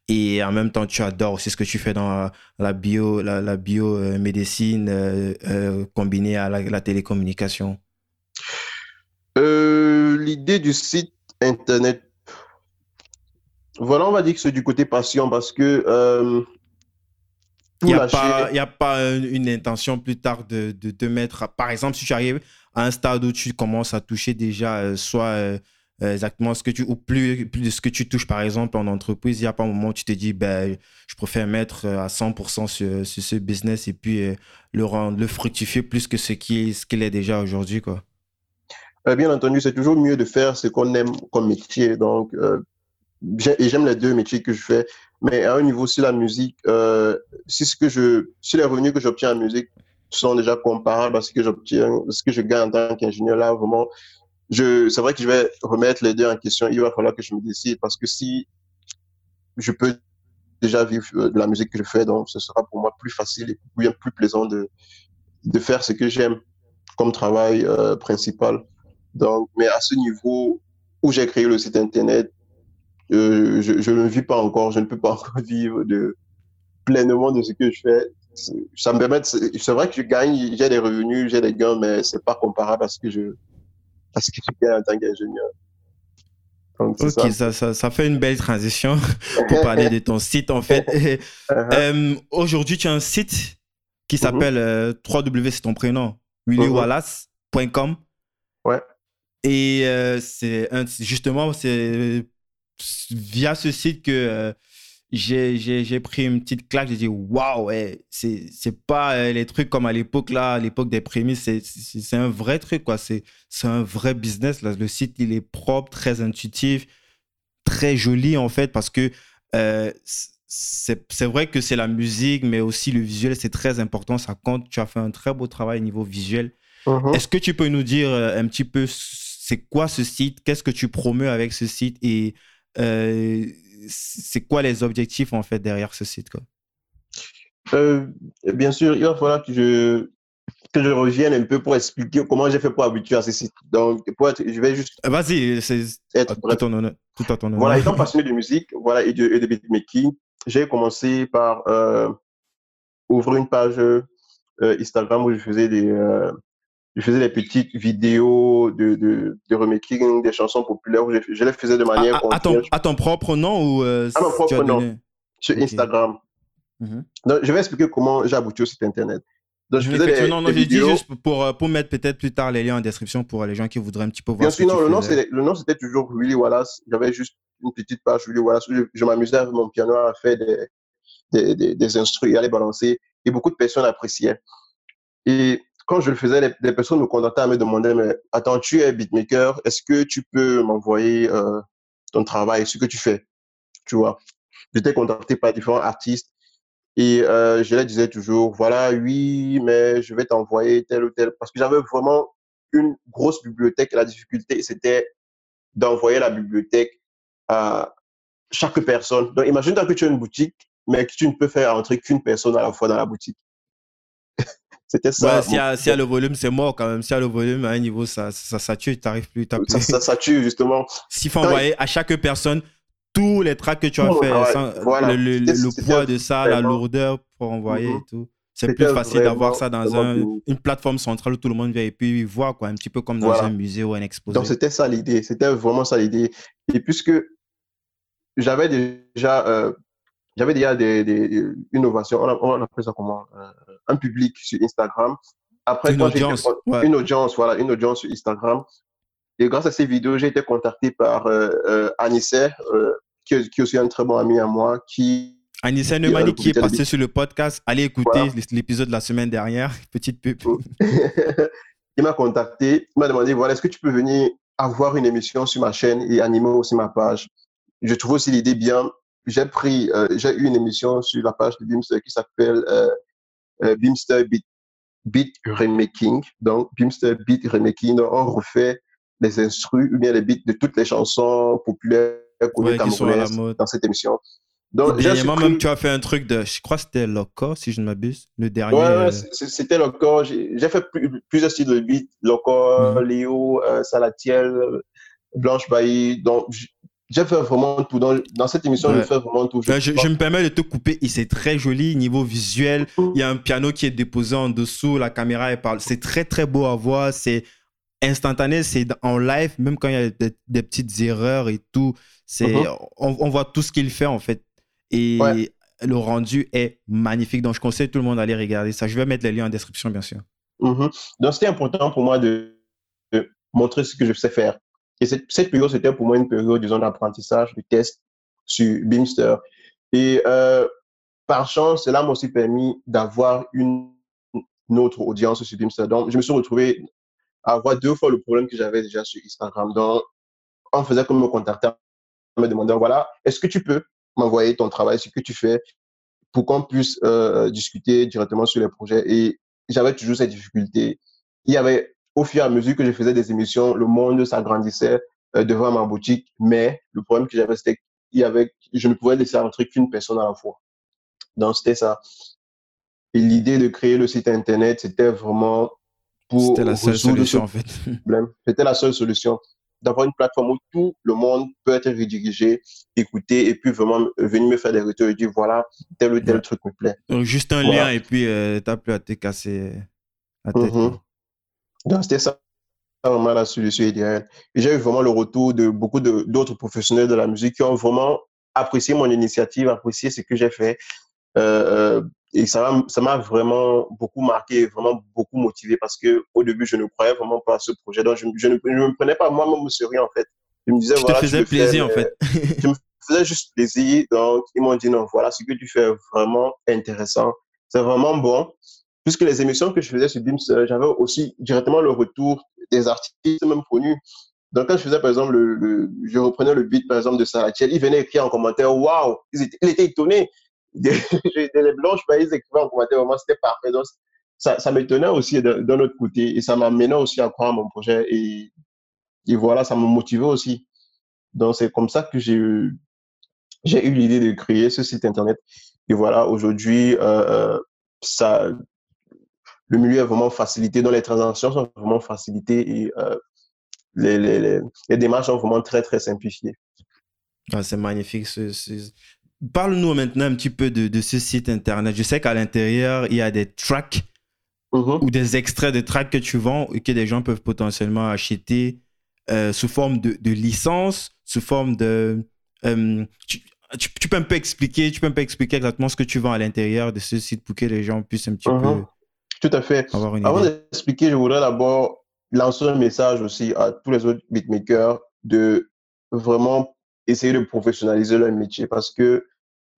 Et en même temps tu adores aussi ce que tu fais dans la bio, la, la biomédecine euh, euh, combinée à la, télécommunication. L'idée du site internet, voilà, on va dire que c'est du côté passion parce que il n'y a, a, pas une intention plus tard de, de mettre, par exemple, si tu arrives à un stade où tu commences à toucher déjà euh, soit euh, euh, exactement ce que tu, ou plus, de ce que tu touches, par exemple, en entreprise, il n'y a pas un moment où tu te dis, ben, je préfère mettre à 100% sur, sur, ce business et puis le rendre, le fructifier plus que ce qu'il ce qu'il est déjà aujourd'hui, quoi. Bien entendu, c'est toujours mieux de faire ce qu'on aime comme métier. Donc, et j'aime les deux métiers que je fais. Mais à un niveau, si la musique, si, ce que je, si les revenus que j'obtiens en musique sont déjà comparables à ce que j'obtiens, ce que je gagne en tant qu'ingénieur là, vraiment, c'est vrai que je vais remettre les deux en question. Il va falloir que je me décide parce que si je peux déjà vivre euh, de la musique que je fais, donc ce sera pour moi plus facile et bien plus plaisant de, faire ce que j'aime comme travail euh, principal. Donc, mais à ce niveau où j'ai créé le site internet, euh, je, je ne vis pas encore, je ne peux pas encore vivre pleinement de ce que je fais ça me permet, c'est vrai que je gagne, j'ai des revenus, j'ai des gains, mais c'est pas comparable à ce que je, à ce que gagne en tant qu'ingénieur. Ok, ça. Ça, ça, fait une belle transition pour parler de ton site en fait. Uh-huh. Euh, aujourd'hui, tu as un site qui mm-hmm. s'appelle euh, 3W, c'est ton prénom, willywallace.com. Ouais. Et euh, c'est justement, c'est via ce site que euh, j'ai pris une petite claque. J'ai dit, waouh, ouais, c'est pas euh, les trucs comme à l'époque, là, à l'époque des prémices. C'est un vrai truc, quoi. C'est un vrai business. Là. Le site, il est propre, très intuitif, très joli, en fait, parce que euh, c'est vrai que c'est la musique, mais aussi le visuel, c'est très important. Ça compte. Tu as fait un très beau travail au niveau visuel. Uh-huh. Est-ce que tu peux nous dire euh, un petit peu c'est quoi ce site? Qu'est-ce que tu promeux avec ce site? Et c'est quoi les objectifs en fait derrière ce site quoi? Euh, Bien sûr, il va falloir que je, que je revienne un peu pour expliquer comment j'ai fait pour habituer à ce site. Donc, pour je vais juste. Euh, vas-y, c'est tout, à ton honneur. Voilà, étant passionné de musique voilà, et, de, et de beatmaking, j'ai commencé par euh, ouvrir une page Instagram où je faisais des, je faisais des petites vidéos de, de, de remaking des chansons populaires où je, je les faisais de manière. À, à, ton, à ton, propre nom ou. Euh, à mon propre nom. Sur Instagram. Mhm. Donc, je vais expliquer comment j'ai abouti au site internet. Donc, je faisais des, non, non, j'ai dit juste pour, euh, pour mettre peut-être plus tard les liens en description pour les gens qui voudraient un petit peu voir. Bien sûr, non, le nom, c'était toujours Willy Wallace. J'avais juste une petite page Willy Wallace où je, je m'amusais avec mon piano à faire des, des, des, des instruments, à les balancer. Et beaucoup de personnes appréciaient. Et quand je le faisais, les, personnes me contactaient à me demander, mais attends, tu es beatmaker, est-ce que tu peux m'envoyer euh, ton travail, ce que tu fais? Tu vois? J'étais contacté par différents artistes et euh, je leur disais toujours, voilà, oui, mais je vais t'envoyer tel ou tel. Parce que j'avais vraiment une grosse bibliothèque. La difficulté, c'était d'envoyer la bibliothèque à chaque personne. Donc, imagine-toi que tu as une boutique, mais que tu ne peux faire entrer qu'une personne à la fois dans la boutique. C'était ça. s'il y, a le volume, c'est mort quand même. S'il y a le volume, à un niveau, ça, ça, ça tue, tu n'arrives plus. Ça, ça, ça, tue, justement. S'il faut envoyer à chaque personne tous les tracks que tu as fait, le, poids de ça, la lourdeur pour envoyer et mhm. tout. c'est plus facile d'avoir ça dans une plateforme centrale où tout le monde vient et puis voir, quoi, un petit peu comme dans un musée ou un exposé. Donc, c'était ça l'idée. C'était vraiment ça l'idée. Et puisque j'avais déjà, euh, j'avais déjà des, des, innovations, on, on, appelle ça comment euh, Un public sur Instagram. Après, une audience. Une audience, voilà, une audience sur Instagram. Et grâce à ces vidéos, j'ai été contacté par euh, euh Anissé, qui, qui est aussi un très bon ami à moi, qui Anissa Neumani qui est passé sur le podcast. Allez écouter l'épisode de la semaine dernière. Petite pub. il m'a contacté. Il m'a demandé voilà, est-ce que tu peux venir avoir une émission sur ma chaîne et animer aussi ma page? Je trouve aussi l'idée bien. J'ai pris, euh, j'ai eu une émission sur la page de Beamster qui s'appelle euh, euh, Beamster Beat, Beat, Remaking. Donc, Beamster Beat Remaking. Donc, on refait les instrus ou bien les beats de toutes les chansons populaires connues ouais, dans cette émission. Donc, dernièrement, même, tu as fait un truc de, je crois que c'était Loco, si je ne m'abuse, le dernier. Ouais, ouais euh, c'était Loco. J'ai fait plusieurs styles de beats, Loco, mhm. Léo, euh, Salatiel, Blanche Bailly. Donc, j'ai fait vraiment tout. Dans, dans cette émission, j'ai fait vraiment tout. Je, je, me permets de te couper. Et c'est très joli, niveau visuel. Il y a un piano qui est déposé en dessous, la caméra, elle parle. C'est très, très beau à voir. C'est instantané, c'est en live, même quand il y a des, petites erreurs et tout. C'est, mhm. on, on voit tout ce qu'il fait, en fait. Et le rendu est magnifique. Donc, je conseille tout le monde d'aller regarder ça. Je vais mettre les liens en description, bien sûr. Mm-hmm. Donc, c'était important pour moi de, montrer ce que je sais faire. Et cette, période, c'était pour moi une période, disons, d'apprentissage, de test sur Beamster. Et euh, par chance, cela m'a aussi permis d'avoir une, autre audience sur Beamster. Donc, je me suis retrouvé à avoir deux fois le problème que j'avais déjà sur Instagram. Donc, on faisait comme me contacter, me demandant, voilà, est-ce que tu peux m'envoyer ton travail, ce que tu fais, pour qu'on puisse euh, discuter directement sur les projets? Et j'avais toujours cette difficulté. Il y avait, au fur et à mesure que je faisais des émissions, le monde s'agrandissait euh, devant ma boutique, mais le problème que j'avais, c'était qu'il y avait, je ne pouvais laisser entrer qu'une personne à la fois. Donc, c'était ça. Et l'idée de créer le site Internet, c'était vraiment pour... C'était la seule solution, en fait. C'était la seule solution d'avoir une plateforme où tout le monde peut être redirigé, écouter et puis vraiment venir me faire des retours et dire voilà, tel ou tel truc me plaît. Donc, juste un lien et puis euh, tu n'as plus à te casser la tête. Mhm. Donc, c'était ça vraiment la solution idéale. Et j'ai eu vraiment le retour de beaucoup d'autres professionnels de la musique qui ont vraiment apprécié mon initiative, apprécié ce que j'ai fait. Euh, euh et ça m'a vraiment beaucoup marqué, vraiment beaucoup motivé parce que au début, je ne croyais vraiment pas à ce projet. Donc, je, je ne me prenais pas moi-même au sérieux, en fait. Je me disais, tu voilà. Te faisais plaisir, en fait. je me faisais juste plaisir. Donc, ils m'ont dit, non, voilà, ce que tu fais est vraiment intéressant. C'est vraiment bon. Puisque les émissions que je faisais sur BIMS, euh, j'avais aussi directement le retour des artistes même connus. Donc, quand je faisais, par exemple, le, je reprenais le beat, par exemple, de Saratiel, ils venaient écrire en commentaire, waouh, ils étaient étonnés des, les blanches, bah, ils écrivaient en commentaire, vraiment, c'était parfait. Donc, ça, ça m'étonnait aussi d'un autre côté et ça m'amenait aussi à croire à mon projet et, et voilà, ça me motivait aussi. Donc, c'est comme ça que j'ai eu, j'ai eu l'idée de créer ce site internet. Et voilà, aujourd'hui, euh, euh ça, le milieu est vraiment facilité, donc les transactions sont vraiment facilitées et euh, les, les, les, démarches sont vraiment très, très simplifiées. Ah, c'est magnifique. Ce, Parle-nous maintenant un petit peu de, ce site internet. Je sais qu'à l'intérieur, il y a des tracks mm-hmm. ou des extraits de tracks que tu vends et que des gens peuvent potentiellement acheter euh, sous forme de, licence, sous forme de. Euh, tu, peux un peu expliquer, tu peux un peu expliquer exactement ce que tu vends à l'intérieur de ce site pour que les gens puissent un petit mm-hmm. peu. Tout à fait. Avant d'expliquer, je voudrais d'abord lancer un message aussi à tous les autres beatmakers de vraiment essayer de professionnaliser leur métier parce que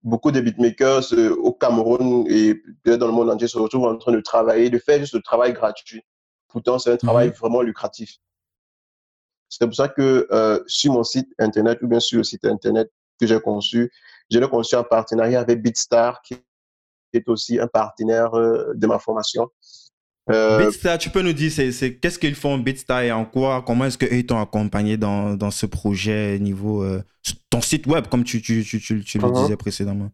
beaucoup de beatmakers euh, au Cameroun et dans le monde entier se retrouvent en train de travailler, de faire juste le travail gratuit. Pourtant, c'est un travail mhm. vraiment lucratif. C'est pour ça que euh, sur mon site internet ou bien sur le site internet que j'ai conçu, j'ai conçu en partenariat avec Beatstar, qui est aussi un partenaire euh, de ma formation. Euh, tu peux nous dire c'est, qu'est-ce qu'ils font Beatstar et en quoi, comment est-ce qu'ils t'ont accompagné dans, dans, ce projet niveau euh, ton site web, comme tu, tu, tu, tu, le uh-huh. disais précédemment?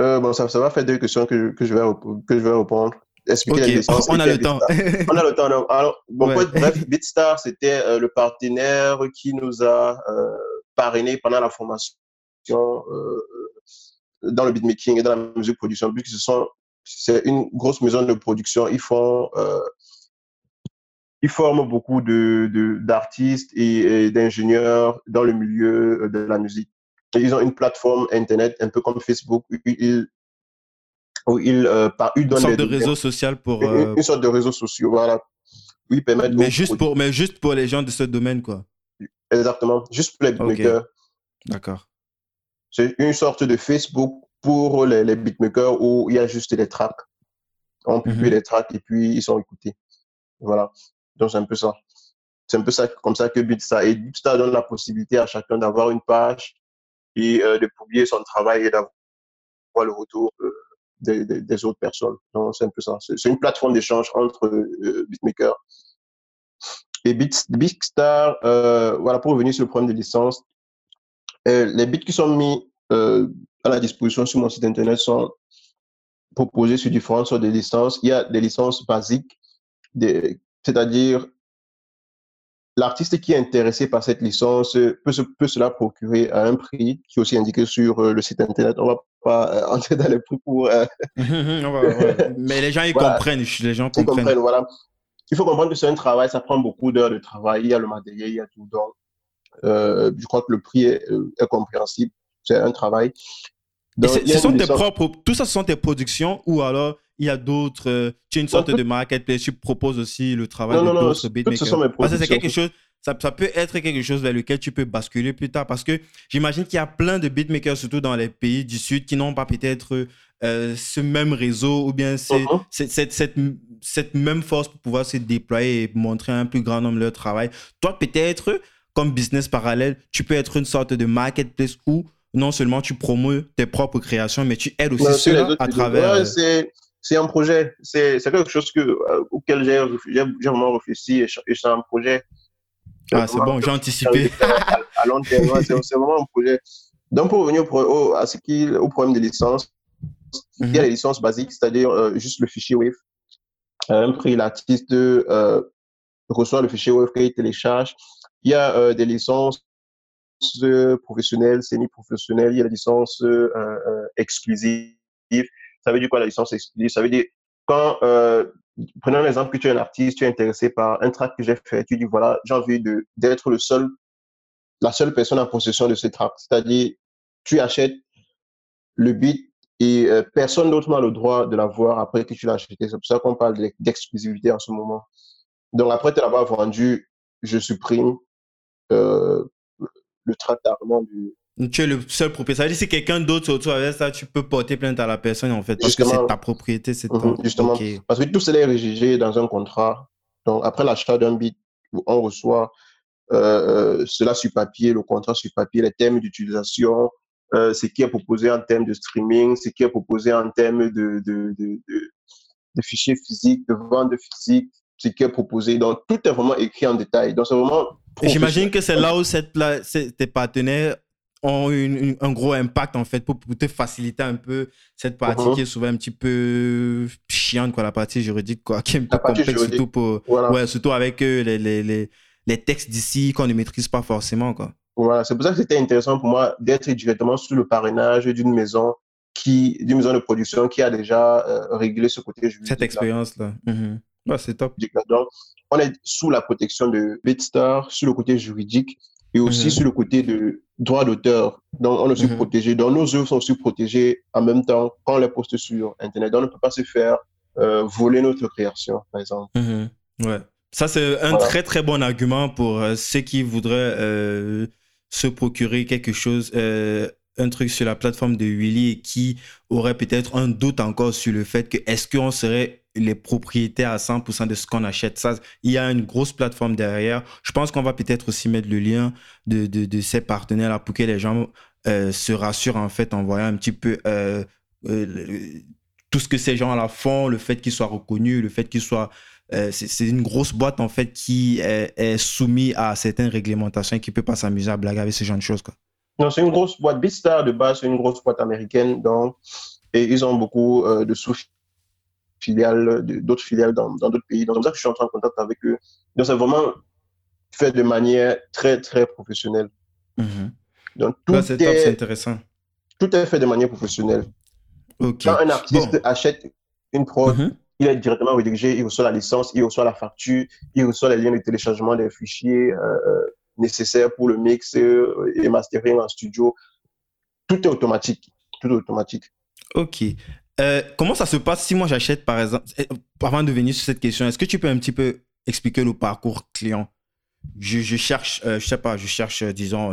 Euh, bon, ça, ça va faire deux questions que, que, je, vais, que je vais répondre. Expliquer on, a le temps. on a le temps. Alors, bon, bref, Beatstar, c'était le partenaire qui nous a parrainé pendant la formation dans le beatmaking et dans la musique production, puisque ce sont c'est une grosse maison de production. Ils font, euh, ils forment beaucoup de, d'artistes et, d'ingénieurs dans le milieu de la musique. ils ont une plateforme internet un peu comme Facebook où ils, où ils, euh, par, une sorte de réseau social pour une, sorte de réseau social, voilà. Oui, permettre mais juste pour mais juste pour les gens de ce domaine quoi. Exactement, juste pour les beatmakers. D'accord. C'est une sorte de Facebook pour les, les, beatmakers où il y a juste les tracks. On publie mhm. les tracks et puis ils sont écoutés. Voilà. Donc c'est un peu ça. C'est un peu ça comme ça que Beatstar et Beatstar donne la possibilité à chacun d'avoir une page et euh, de publier son travail et d'avoir le retour euh, des, des, autres personnes. Donc c'est un peu ça. C'est une plateforme d'échange entre euh, beatmakers. Et Beatstar, voilà pour revenir sur le problème de licence, les bits qui sont mis à la disposition sur mon site internet sont proposés sur différentes sortes de licences. Il y a des licences basiques, c'est-à-dire l'artiste qui est intéressé par cette licence peut se, peut se la procurer à un prix qui est aussi indiqué sur euh, le site internet. On ne va pas euh, entrer dans les prix pour. Euh, Mais les gens, ils comprennent. Les gens comprennent. comprennent. voilà. Il faut comprendre que c'est un travail, ça prend beaucoup d'heures de travail. Il y a le matériel, il y a tout. Donc, je crois que le prix est compréhensible c'est un travail. ce sont tes propres, tout ça, ce sont tes productions ou alors il y a d'autres, euh, tu as une sorte de marketplace, tu proposes aussi le travail de d'autres beatmakers. Parce que c'est quelque chose, ça, ça, peut être quelque chose vers lequel tu peux basculer plus tard parce que j'imagine qu'il y a plein de beatmakers, surtout dans les pays du Sud, qui n'ont pas peut-être euh, ce même réseau ou bien uh-huh. cette, cette, cette, même force pour pouvoir se déployer et montrer à un plus grand nombre leur travail. Toi, peut-être, comme business parallèle, tu peux être une sorte de marketplace où non seulement tu promeus tes propres créations, mais tu aides aussi ceux à travers. c'est un projet. C'est quelque chose que, euh, auquel j'ai vraiment réfléchi et, c'est un projet. Ah, c'est bon, j'ai anticipé. À, long terme, c'est vraiment un projet. Donc, pour revenir au, à ce qui, au problème des licences, il y a mhm. les licences basiques, c'est-à-dire euh, juste le fichier WAV. un prix, l'artiste euh, reçoit le fichier WAV qu'il télécharge. Il y a des licences professionnelle, semi-professionnelle, il y a la licence euh, euh, exclusive. Ça veut dire quoi la licence exclusive? Ça veut dire quand, euh, prenons l'exemple que tu es un artiste, tu es intéressé par un track que j'ai fait, tu dis voilà, j'ai envie d'être le seul, la seule personne en possession de ce track. C'est-à-dire, tu achètes le beat et personne d'autre n'a le droit de l'avoir après que tu l'as acheté. C'est pour ça qu'on parle d'exclusivité en ce moment. Donc après te l'avoir vendu, je supprime euh, le traitement du. Tu es le seul propriétaire. Si quelqu'un d'autre se retrouve avec ça, tu peux porter plainte à la personne, en fait, parce que c'est ta propriété, c'est mhm, Justement, parce que tout cela est rédigé dans un contrat. Donc, après l'achat d'un bit, on reçoit euh, cela sur papier, le contrat sur papier, les thèmes d'utilisation, euh, ce qui est proposé en termes de streaming, ce qui est proposé en termes de, de, de, de, fichiers physiques, de vente physique, ce qui est proposé. Donc, tout est vraiment écrit en détail. Donc, c'est vraiment J'imagine que c'est là où cette, tes partenaires ont un gros impact en fait pour, te faciliter un peu cette partie uh-huh. qui est souvent un petit peu chiante quoi la partie juridique quoi qui est un peu complexe surtout pour ouais surtout avec euh, les, les, les, textes d'ici qu'on ne maîtrise pas forcément quoi. Voilà c'est pour ça que c'était intéressant pour moi d'être directement sous le parrainage d'une maison qui d'une maison de production qui a déjà euh, réglé ce côté juridique cette expérience là, c'est top donc on est sous la protection de BitStar, sur le côté juridique et aussi mhm. sur le côté de droit d'auteur. Donc, on est mhm. protégé. Donc, nos œuvres sont aussi protégées en même temps quand on les poste sur Internet. Donc, on ne peut pas se faire euh, voler notre création, par exemple. Mhm. Ouais. Ça, c'est un très, très bon argument pour euh, ceux qui voudraient euh, se procurer quelque chose, un truc sur la plateforme de Willy et qui aurait peut-être un doute encore sur le fait que est-ce qu'on serait les propriétaires à 100% de ce qu'on achète? Ça, il y a une grosse plateforme derrière. Je pense qu'on va peut-être aussi mettre le lien de, de, ces partenaires-là pour que les gens euh, se rassurent en fait en voyant un petit peu euh, euh, tout ce que ces gens-là font, le fait qu'ils soient reconnus, le fait qu'ils soient... c'est une grosse boîte en fait qui est, soumise à certaines réglementations et qui ne peut pas s'amuser à blaguer avec ce genre de choses. Quoi. Non, c'est une grosse boîte. Beatstar de base, c'est une grosse boîte américaine. Donc, et ils ont beaucoup de sous filiales, d'autres filiales dans d'autres pays. Donc, c'est comme ça que je suis en contact avec eux. Donc, c'est vraiment fait de manière très, très professionnelle. Mhm. Donc, tout c'est est, intéressant. Tout est fait de manière professionnelle. Quand un artiste achète une prod, mhm. il est directement redirigé, il reçoit la licence, il reçoit la facture, il reçoit les liens de téléchargement des fichiers nécessaires pour le mix et mastering en studio. Tout est automatique. Tout est automatique. Ok. comment ça se passe si moi j'achète, par exemple, eh, avant de venir sur cette question, est-ce que tu peux un petit peu expliquer le parcours client? Je, je, cherche, je sais pas, je cherche, disons,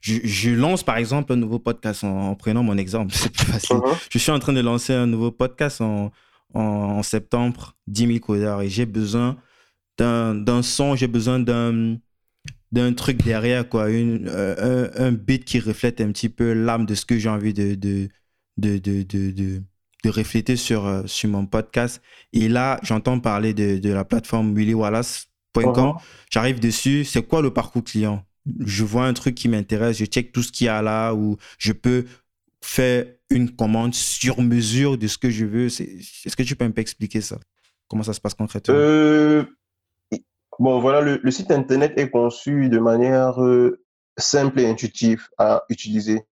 je, lance par exemple un nouveau podcast en, prenant mon exemple, c'est plus facile. Uh-huh. Je suis en train de lancer un nouveau podcast en, en, septembre, 10 000 codeurs, et j'ai besoin d'un son, j'ai besoin d'un d'un truc derrière, quoi, une, euh, un, un, beat qui reflète un petit peu l'âme de ce que j'ai envie de, de, de, de, de, de refléter sur, euh, sur mon podcast. Et là, j'entends parler de, de la plateforme willywallace.com. Uh-huh. J'arrive dessus. C'est quoi le parcours client? Je vois un truc qui m'intéresse, je check tout ce qu'il y a là, ou je peux faire une commande sur mesure de ce que je veux. Est-ce que tu peux un peu expliquer ça? Comment ça se passe concrètement? Euh, Bon, voilà, le, site internet est conçu de manière euh, simple et intuitive à utiliser.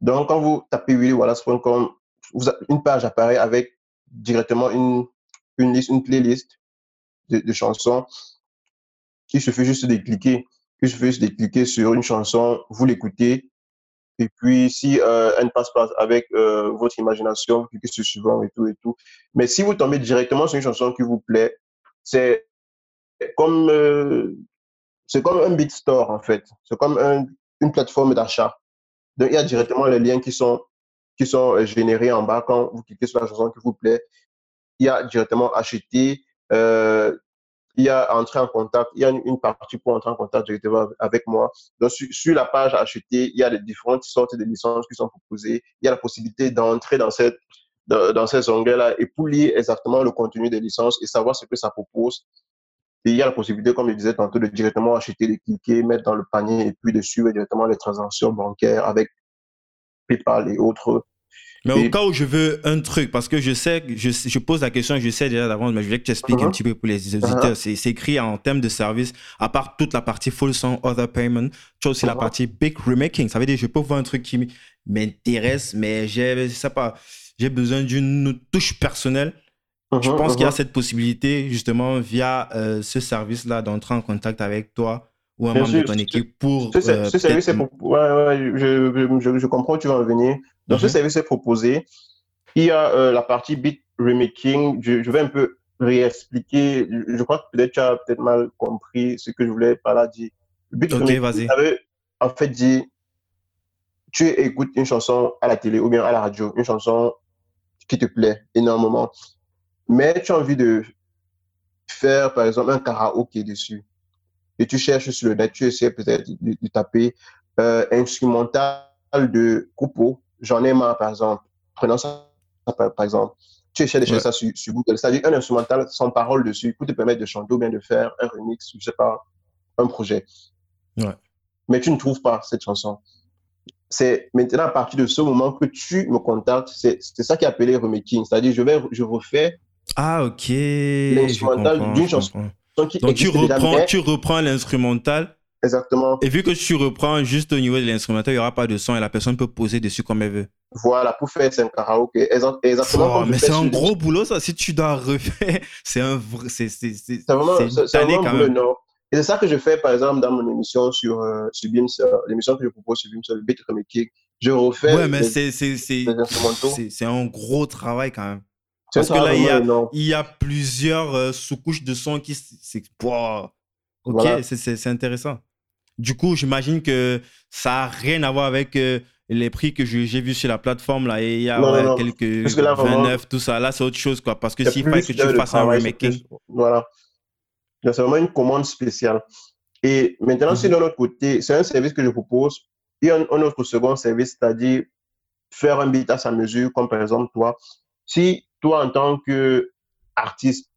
Donc, quand vous tapez willywallace.com, une page apparaît avec directement une, une liste, une playlist de, de chansons qu'il suffit juste de cliquer je fais juste cliquer sur une chanson, vous l'écoutez, et puis si euh, elle ne passe pas avec euh, votre imagination, cliquez sur suivant et tout et tout. Mais si vous tombez directement sur une chanson qui vous plaît, c'est comme euh, c'est comme un beat store en fait. C'est comme une plateforme d'achat. Donc il y a directement les liens qui sont qui sont générés en bas quand vous cliquez sur la chanson qui vous plaît. Il y a directement acheter, il y a entrer en contact, il y a une, partie pour entrer en contact directement avec moi. Donc, sur, la page acheter, il y a différentes sortes de licences qui sont proposées. Il y a la possibilité d'entrer dans cette dans ces onglets-là et pour lire exactement le contenu des licences et savoir ce que ça propose. Et il y a la possibilité, comme je disais tantôt, de directement acheter, de cliquer, mettre dans le panier et puis de suivre directement les transactions bancaires avec PayPal et autres mais au cas où je veux un truc, parce que je sais, je, je pose la question, je sais déjà d'avance, mais je voulais que tu expliques un uh-huh. petit peu pour les auditeurs. Uh-huh. C'est écrit en termes de service, à part toute la partie full song, other payment, tu as aussi la uh-huh. partie big remaking. Ça veut dire je peux voir un truc qui m'intéresse, mais j'ai, pas, j'ai besoin d'une touche personnelle. Je pense qu'il y a cette possibilité, justement, via euh, ce service-là, d'entrer en contact avec toi ou un membre de ton équipe pour. Ce, euh, service, c'est pour. Ouais, ouais, je, je, je, comprends où tu vas en venir. Donc, ce mhm. service est proposé. Il y a euh, la partie bit remaking. Je, vais un peu réexpliquer. Je, crois que peut-être tu as peut-être mal compris ce que je voulais par là dire. Bit remaking, en fait dit, tu écoutes une chanson à la télé ou bien à la radio, une chanson qui te plaît énormément, mais tu as envie de faire, par exemple, un karaoké dessus. Et tu cherches sur le net, tu essaies peut-être de, taper euh, instrumental de Coupeau j'en ai marre, par exemple. Prenons ça, par, exemple. Tu essaies de chercher ça sur, Google. C'est-à-dire un instrumental sans parole dessus pour te permettre de chanter ou bien de faire un remix, je sais pas, un projet. Ouais. Mais tu ne trouves pas cette chanson. C'est maintenant à partir de ce moment que tu me contactes, c'est ça qui est appelé remaking. C'est-à-dire, je vais, je refais. Ah, ok. L'instrumental d'une chanson. Qui Donc, tu reprends, tu reprends l'instrumental Exactement. Et vu que tu reprends juste au niveau de l'instrumental, il n'y aura pas de son et la personne peut poser dessus comme elle veut. Voilà, pour faire un karaoké. Exactement. Oh, mais c'est un gros boulot, ça. Si tu dois refaire, c'est un vrai. C'est vraiment, vraiment un boulot, non. Et c'est ça que je fais, par exemple, dans mon émission sur, euh, sur l'émission que je propose sur sur le beat. Je refais. Ouais, mais c'est c'est un gros travail quand même. Parce que là, il y, a, il y a plusieurs euh, sous-couches de son qui. C'est. Ok, c'est intéressant. Du coup, j'imagine que ça n'a rien à voir avec euh, les prix que j'ai vus sur la plateforme. Là, et il y a quelques 29, tout ça. Là, c'est autre chose. Quoi, parce que s'il fallait que tu fasses un remaking. Voilà. C'est vraiment une commande spéciale. Et maintenant, c'est mhm. de l'autre côté, c'est un service que je propose. Il y a un, autre second service, c'est-à-dire faire un beat à sa mesure, comme par exemple toi. Si toi, en tant qu'artiste,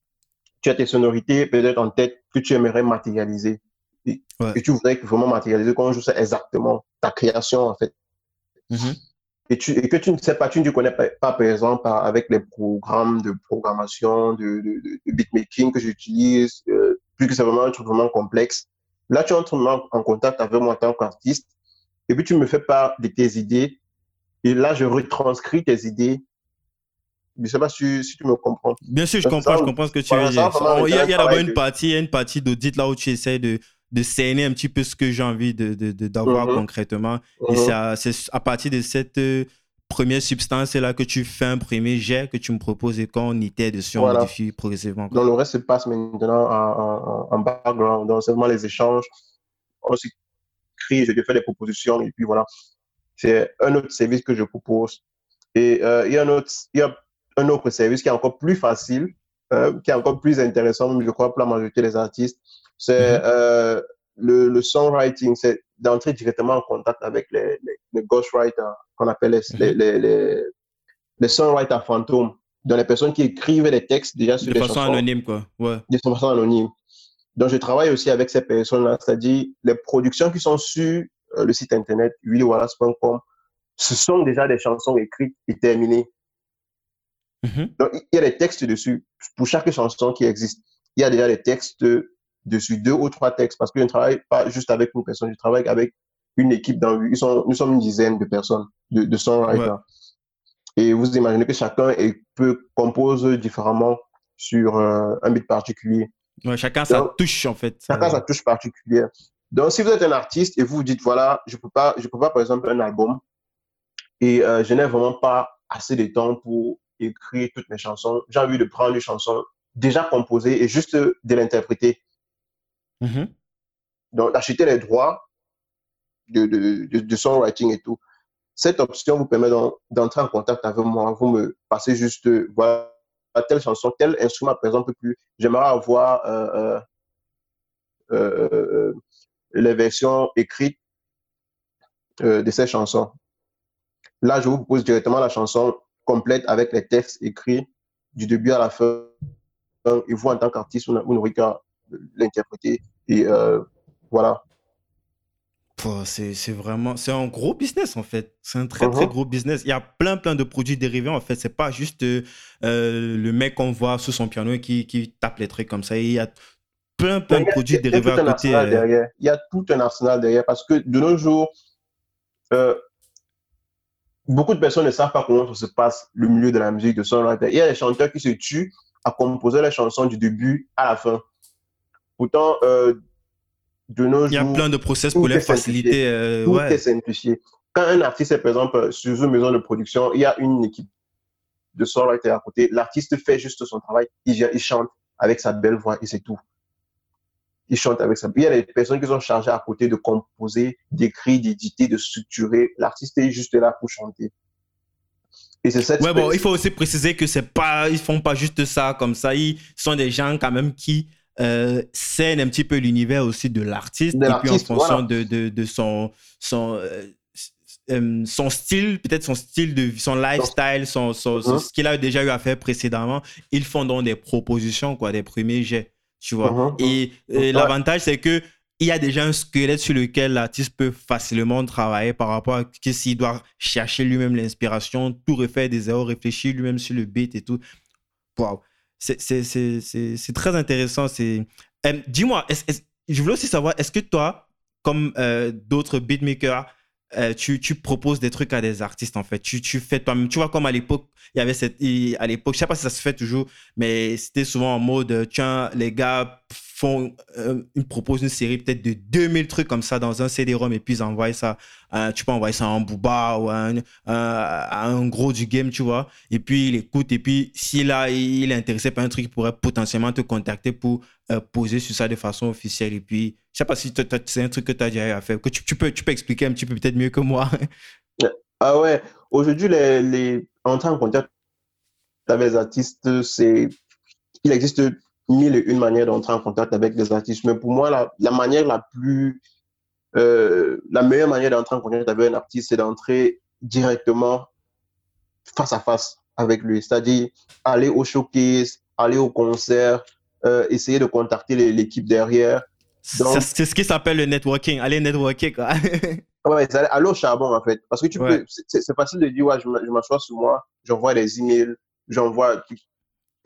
tu as tes sonorités peut-être en tête que tu aimerais matérialiser, et, tu voudrais vraiment matérialiser comment joue ça exactement, ta création en fait. Mm-hmm. Et, tu, et, que tu ne sais pas, tu ne connais pas, par exemple avec les programmes de programmation, de, de, de beatmaking que j'utilise, euh, plus que c'est vraiment un truc vraiment complexe. Là, tu entres en contact avec moi en tant qu'artiste et puis tu me fais part de tes idées. Et là, je retranscris tes idées Je ne sais pas si, si, tu me comprends. Bien sûr, je comprends, je comprends ce que tu veux dire. Il y a, d'abord une partie, a une partie d'audit là où tu essaies de, de cerner un petit peu ce que j'ai envie d'avoir de, de, mhm. concrètement. Et mhm. c'est à, partir de cette euh, première substance là que tu fais un premier jet que tu me proposes et qu'on était dessus, on modifie progressivement. Donc le reste se passe maintenant en, en, background, dans seulement les échanges. On s'écrit, je te fais des propositions et puis voilà. C'est un autre service que je propose. Et euh, il, y a un autre, il y a un autre service qui est encore plus facile, euh, qui est encore plus intéressant, je crois, pour la majorité des artistes. C'est mhm. euh, le, le, songwriting, c'est d'entrer directement en contact avec les, les, ghostwriters, qu'on appelle les, mhm. les, les, les, songwriters fantômes. Donc, les personnes qui écrivent les textes déjà sur de façon anonyme, quoi. Ouais. De façon anonyme. Donc, je travaille aussi avec ces personnes-là, c'est-à-dire les productions qui sont sur le site internet willywallace.com ce sont déjà des chansons écrites et terminées. Mm-hmm. Donc, il y a des textes dessus. Pour chaque chanson qui existe, il y a déjà des textes dessus, deux ou trois textes, parce que je ne travaille pas juste avec une personne, je travaille avec une équipe dans Ils sont, nous sommes une dizaine de personnes, de, de songwriters. Et vous imaginez que chacun peut composer différemment sur euh, un beat particulier. chacun sa touche, en fait. Chacun sa touche particulière. Donc, si vous êtes un artiste et vous vous dites, voilà, je ne peux, pas, je peux pas, par exemple, un album, et euh, je n'ai vraiment pas assez de temps pour écrire toutes mes chansons. J'ai envie de prendre une chanson déjà composée et juste de l'interpréter. Mm-hmm. Donc, d'acheter les droits de, de, de, songwriting et tout. Cette option vous permet d'entrer en contact avec moi. Vous me passez juste, voilà, telle chanson, tel instrument, par exemple, plus. J'aimerais avoir euh, euh, euh les versions écrites de ces chansons. Là, je vous propose directement la chanson complète avec les textes écrits du début à la fin. Et vous, en tant qu'artiste, vous n'aurez qu'à l'interpréter. Et euh, voilà. C'est vraiment, c'est un gros business en fait. C'est un très très uh-huh. gros business. Il y a plein plein de produits dérivés en fait. C'est pas juste euh, le mec qu'on voit sous son piano qui, qui tape les trucs comme ça. Il y a plein plein de produits dérivés à côté. Euh. Il y a tout un arsenal derrière parce que de nos jours, beaucoup de personnes ne savent pas comment se passe le milieu de la musique de songwriter. Il y a des chanteurs qui se tuent à composer les chansons du début à la fin. Pourtant, euh, de nos jours... Il y a plein de process pour les faciliter. Euh, tout est simplifié. Quand un artiste est, par exemple, sur une maison de production, il y a une équipe de songwriter à côté. L'artiste fait juste son travail. Il vient, il chante avec sa belle voix et c'est tout il chante avec ça. Il y a des personnes qui sont chargées à côté de composer, d'écrire, d'éditer, de structurer. L'artiste est juste là pour chanter. Et c'est cette. Ouais, bon, il faut aussi préciser que c'est pas, ils font pas juste ça comme ça. Ils sont des gens quand même qui euh, scènent un petit peu l'univers aussi de l'artiste. Et puis en fonction de, de, de, son, son, euh, euh, son style, peut-être son style de son lifestyle, son, son, uh-huh. ce qu'il a déjà eu à faire précédemment, ils font donc des propositions, quoi, des premiers jets tu vois. Uh-huh. Et, l'avantage, c'est que il y a déjà un squelette sur lequel l'artiste peut facilement travailler par rapport à que s'il doit chercher lui-même l'inspiration, tout refaire des erreurs, réfléchir lui-même sur le beat et tout. Wow. C'est très intéressant. C'est euh, Dis-moi, je voulais aussi savoir, est-ce que toi, comme euh, d'autres beatmakers, euh, tu, tu, proposes des trucs à des artistes en fait. Tu, tu fais toi-même. Tu vois, comme à l'époque, il y avait cette. À l'époque, je sais pas si ça se fait toujours, mais c'était souvent en mode tiens, les gars font euh, une proposent une série peut-être de 2000 trucs comme ça dans un CD-ROM et puis ils envoient ça. tu peux envoyer ça à un Booba ou à un, gros du game, tu vois. Et puis il écoute et puis s'il il est intéressé par un truc, il pourrait potentiellement te contacter pour euh, poser sur ça de façon officielle. Et puis, je sais pas si c'est un truc que tu as déjà à faire, que tu, peux, tu peux expliquer un petit peu peut-être mieux que moi. ah ouais, aujourd'hui, les, entrer en contact avec les artistes, c'est. Il existe mille et une manières d'entrer en contact avec les artistes. Mais pour moi, la, la manière la plus. Euh, la meilleure manière d'entrer en contact avec un artiste, c'est d'entrer directement face à face avec lui. C'est-à-dire aller au showcase, aller au concert, euh, essayer de contacter l'équipe derrière. C'est ce qui s'appelle le networking. Aller networker, quoi. ouais, aller au charbon, en fait. Parce que tu peux, c'est facile de dire, ouais, je m'assois sur moi, j'envoie des emails, j'envoie,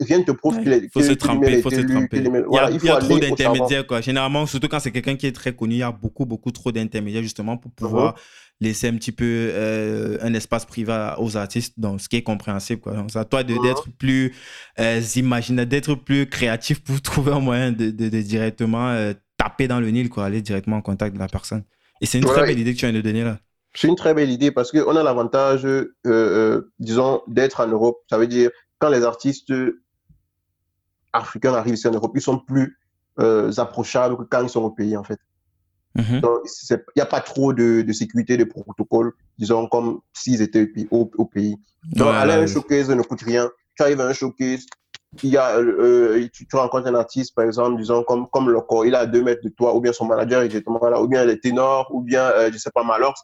viens te prouve qu'il est. faut se tremper, il faut se tremper. Il y a, trop d'intermédiaires, quoi. Généralement, surtout quand c'est quelqu'un qui est très connu, il y a beaucoup, beaucoup trop d'intermédiaires, justement, pour pouvoir uh-huh. laisser un petit peu euh, un espace privé aux artistes, donc ce qui est compréhensible, quoi. Donc, c'est à toi uh-huh. d'être plus euh, imaginaire, d'être plus créatif pour trouver un moyen de, de, directement euh, taper dans le Nil, quoi, aller directement en contact de la personne. Et c'est une très belle idée que tu viens de donner là. C'est une très belle idée parce qu'on a l'avantage, disons, d'être en Europe. Ça veut dire, quand les artistes africains arrivent ici en Europe, ils sont plus euh, approchables que quand ils sont au pays, en fait. Mhm. il n'y a pas trop de, sécurité, de protocole, disons, comme s'ils étaient au, pays. Donc, aller à un showcase ne coûte rien. Tu arrives à un showcase, il y a, euh, tu, rencontres un artiste, par exemple, disons, comme, comme le corps, il est à deux mètres de toi, ou bien son manager est directement là, ou bien les ténors, ou bien, je euh, je sais pas, Malors.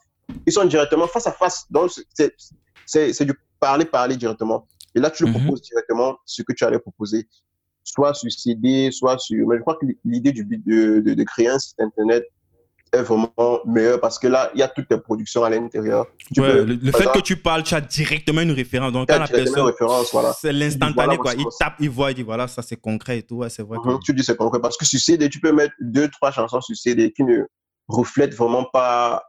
Ils sont directement face à face. Donc, c'est du parler, parler directement. Et là, tu le mhm. proposes directement ce que tu allais proposer soit sur CD, soit sur. Mais je crois que l'idée du de, de, de, créer un site internet est vraiment meilleure parce que là, il y a toutes les productions à l'intérieur. le, fait que tu parles, tu as directement une référence. Donc, quand la personne, voilà. c'est l'instantané, quoi. Il tape, il voit, il dit voilà, ça c'est concret et tout. c'est vrai. Mhm, tu dis c'est concret parce que sur CD, tu peux mettre deux, trois chansons sur CD qui ne reflètent vraiment pas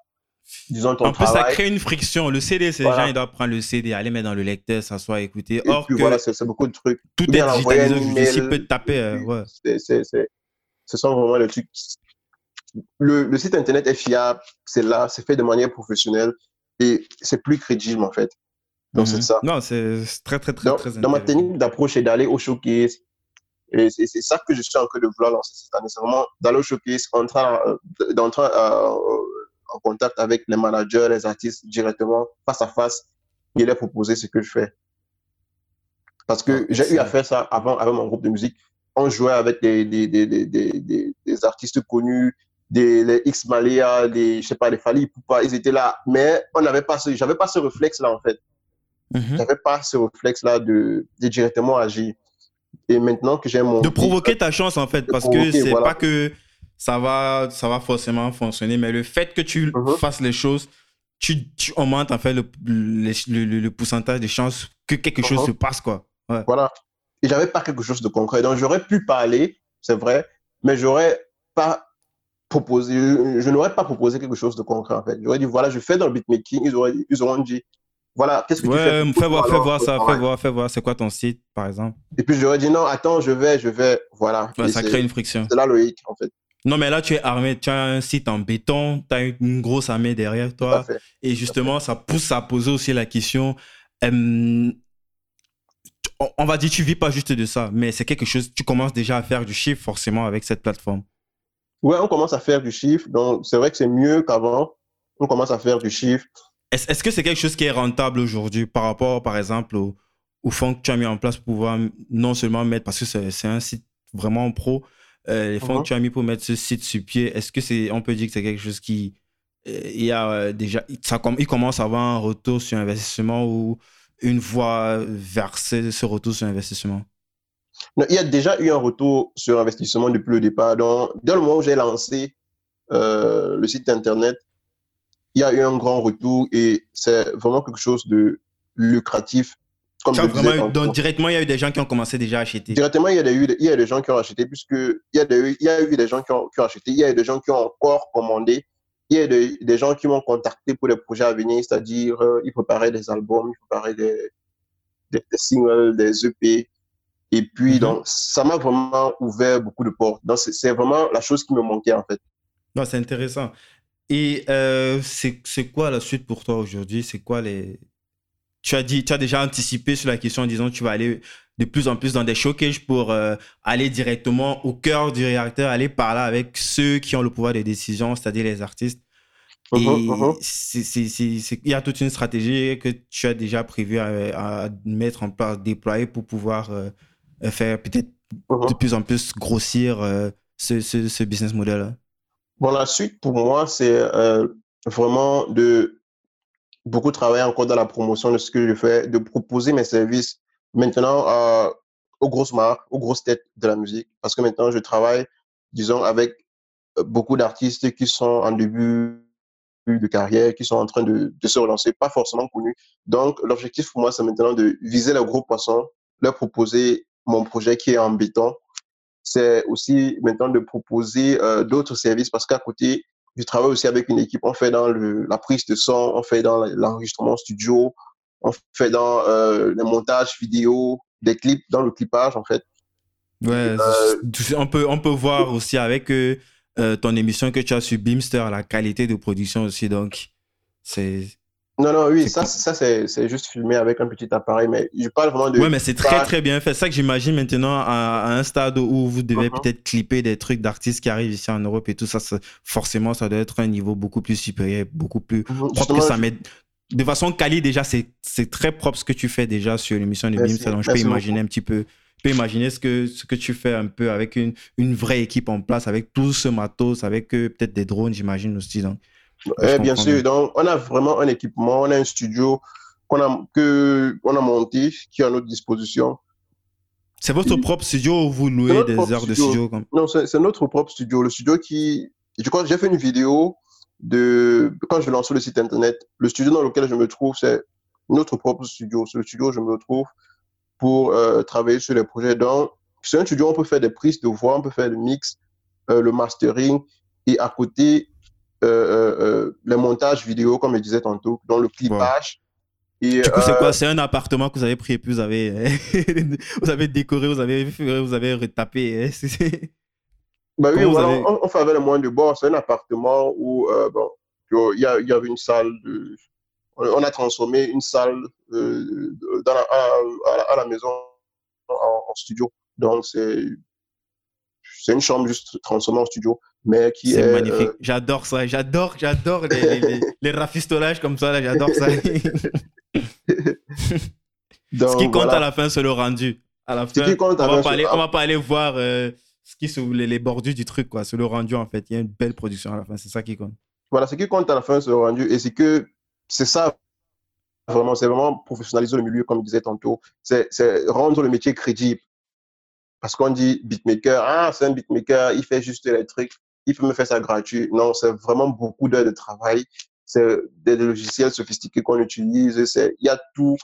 disons ton en plus, ça crée une friction. Le CD, c'est les gens, ils doivent prendre le CD, aller mettre dans le lecteur, s'asseoir, écouter. Or, que voilà, c'est beaucoup de trucs. Tout est digitalisé. Si peut taper, euh, ouais. ce sont vraiment les trucs. Le, le, site internet est fiable, c'est là, c'est fait de manière professionnelle et c'est plus crédible en fait. Donc, c'est mhm. ça. Non, c'est très, très, très, dans, très Dans ma technique d'approche, c'est d'aller au showcase. Et c'est ça que je suis en train de vouloir lancer cette année. C'est vraiment d'aller au showcase, d'entrer à en contact avec les managers, les artistes directement, face à face, et leur proposer ce que je fais. Parce que j'ai eu à faire ça avant avec mon groupe de musique. On jouait avec des, des, des, des, des artistes connus, des les X Malia, des, je sais pas, les Fali Poupa, ils étaient là. Mais on n'avait pas ce, j'avais pas ce réflexe-là, en fait. Mm J'avais pas ce réflexe-là de, de, directement agir. Et maintenant que j'ai mon. De provoquer ta chance, en fait, parce que c'est pas que ça va, ça va forcément fonctionner. Mais le fait que tu uh-huh. fasses les choses, tu, tu, augmentes en fait le, le, le, pourcentage de chances que quelque chose uh-huh. se passe, quoi. Voilà. Et j'avais pas quelque chose de concret. Donc j'aurais pu parler, c'est vrai, mais j'aurais pas proposé, je n'aurais pas proposé quelque chose de concret en fait. J'aurais dit voilà, je fais dans le beatmaking. Ils, auraient, ils auront dit voilà, qu'est-ce que tu fais Fais voir, fais voir ça, fais voir, fais voir, c'est quoi ton site par exemple? Et puis j'aurais dit non, attends, je vais, je vais, voilà. ça crée une friction. C'est là le hic en fait. Non, mais là, tu es armé, tu as un site en béton, tu as une grosse armée derrière toi. Et justement, ça pousse à poser aussi la question. on va dire, tu vis pas juste de ça, mais c'est quelque chose, tu commences déjà à faire du chiffre forcément avec cette plateforme. Ouais, on commence à faire du chiffre. Donc, c'est vrai que c'est mieux qu'avant. On commence à faire du chiffre. Est-ce que c'est quelque chose qui est rentable aujourd'hui par rapport, par exemple, au, au fonds que tu as mis en place pour pouvoir non seulement mettre, parce que c'est un site vraiment pro, euh, les fonds que uh-huh. tu as mis pour mettre ce site sur pied, est-ce que c'est, on peut dire que c'est quelque chose qui, euh, il y a euh, déjà, ça, il commence à avoir un retour sur investissement ou une voie vers ce, retour sur investissement? Il y a déjà eu un retour sur investissement depuis le départ. Donc, dès le moment où j'ai lancé le site internet, il y a eu un grand retour et c'est vraiment quelque chose de lucratif donc, directement, il y a eu des gens qui ont commencé déjà à acheter. Directement, il y a, eu, il y a des gens qui ont acheté, puisque il y, a il y a eu des gens qui ont, qui ont, acheté, il y a eu des gens qui ont encore commandé, il y a des, des gens qui m'ont contacté pour les projets à venir, c'est-à-dire, euh, ils préparaient des albums, ils préparaient des, des, singles, des EP. Et puis, mhm. donc, ça m'a vraiment ouvert beaucoup de portes. Donc, c'est vraiment la chose qui me manquait, en fait. c'est intéressant. Et euh, c'est quoi la suite pour toi aujourd'hui? C'est quoi les, tu as dit, tu as déjà anticipé sur la question en disant que tu vas aller de plus en plus dans des showcases pour euh, aller directement au cœur du réacteur, aller parler avec ceux qui ont le pouvoir de décision, c'est-à-dire les artistes. Il y a toute une stratégie que tu as déjà prévu à, mettre en place, déployer pour pouvoir euh, faire peut-être uh-huh. de plus en plus grossir euh, ce, ce, ce, business model-là? Bon, la suite pour moi, c'est vraiment de beaucoup travaillé encore dans la promotion de ce que je fais, de proposer mes services maintenant euh, aux grosses marques, aux grosses têtes de la musique. Parce que maintenant, je travaille, disons, avec euh, beaucoup d'artistes qui sont en début de carrière, qui sont en train de, de se relancer, pas forcément connus. Donc, l'objectif pour moi, c'est maintenant de viser les gros poissons, leur proposer mon projet qui est en béton, c'est aussi maintenant de proposer euh, d'autres services parce qu'à côté, je travaille aussi avec une équipe. On fait dans le, la prise de son, on fait dans l'enregistrement studio, on fait dans euh, le montage vidéo, des clips, dans le clipage en fait. Ouais, euh, on, peut, on peut voir aussi avec ton émission que tu as sur Beamster, la qualité de production aussi. Donc, c'est non, non, oui, ça, ça c'est juste filmé avec un petit appareil, mais je parle vraiment de. Oui, mais c'est très, très bien fait. C'est ça que j'imagine maintenant à, un stade où vous devez uh-huh. peut-être clipper des trucs d'artistes qui arrivent ici en Europe et tout ça. forcément, ça doit être un niveau beaucoup plus supérieur, beaucoup plus propre que ça. met de façon quali, déjà, c'est très propre ce que tu fais déjà sur l'émission de BIM. Donc, je peux imaginer un petit peu. Je peux imaginer ce que, ce que tu fais un peu avec une, une vraie équipe en place, avec tout ce matos, avec euh, peut-être des drones, j'imagine aussi. Donc, eh, bien sûr. Donc, on a vraiment un équipement, on a un studio qu'on a, que, on a monté, qui est à notre disposition. C'est votre propre studio ou vous louez des heures de studio comme... Non, c'est notre propre studio. Le studio qui. Je crois que j'ai fait une vidéo de. Quand je lance le site internet, le studio dans lequel je me trouve, c'est notre propre studio. C'est le studio où je me trouve pour euh, travailler sur les projets. Donc, c'est un studio où on peut faire des prises de voix, on peut faire le mix, euh, le mastering. Et à côté, euh, euh, euh, le montage vidéo, comme je disais tantôt, dans le clipage. Et, du coup, c'est quoi? C'est un appartement que vous avez pris et puis vous avez, vous avez décoré, vous avez, vous avez retapé. Bah oui, on, fait avec le moins de bord. C'est un appartement où bon, il y, y, avait une salle. De, on a transformé une salle dans à, la, maison en studio. Donc, c'est une chambre juste transformée en studio mais qui est, magnifique. Euh, j'adore ça. J'adore, j'adore les, les, rafistolages comme ça. J'adore ça. ce qui compte à la fin, c'est le rendu. À la fin, on, va pas aller, on va pas aller voir euh, ce qui sont les, les, bordures du truc, quoi. C'est le rendu, en fait. Il y a une belle production à la fin. C'est ça qui compte. Voilà, ce qui compte à la fin, c'est le rendu. Et c'est que c'est ça, vraiment, c'est vraiment professionnaliser le milieu, comme je disais tantôt. C'est rendre le métier crédible. Parce qu'on dit beatmaker, ah, c'est un beatmaker, il fait juste les trucs il peut me faire ça gratuit. Non, c'est vraiment beaucoup d'heures de travail. C'est des logiciels sophistiqués qu'on utilise. Il y a tout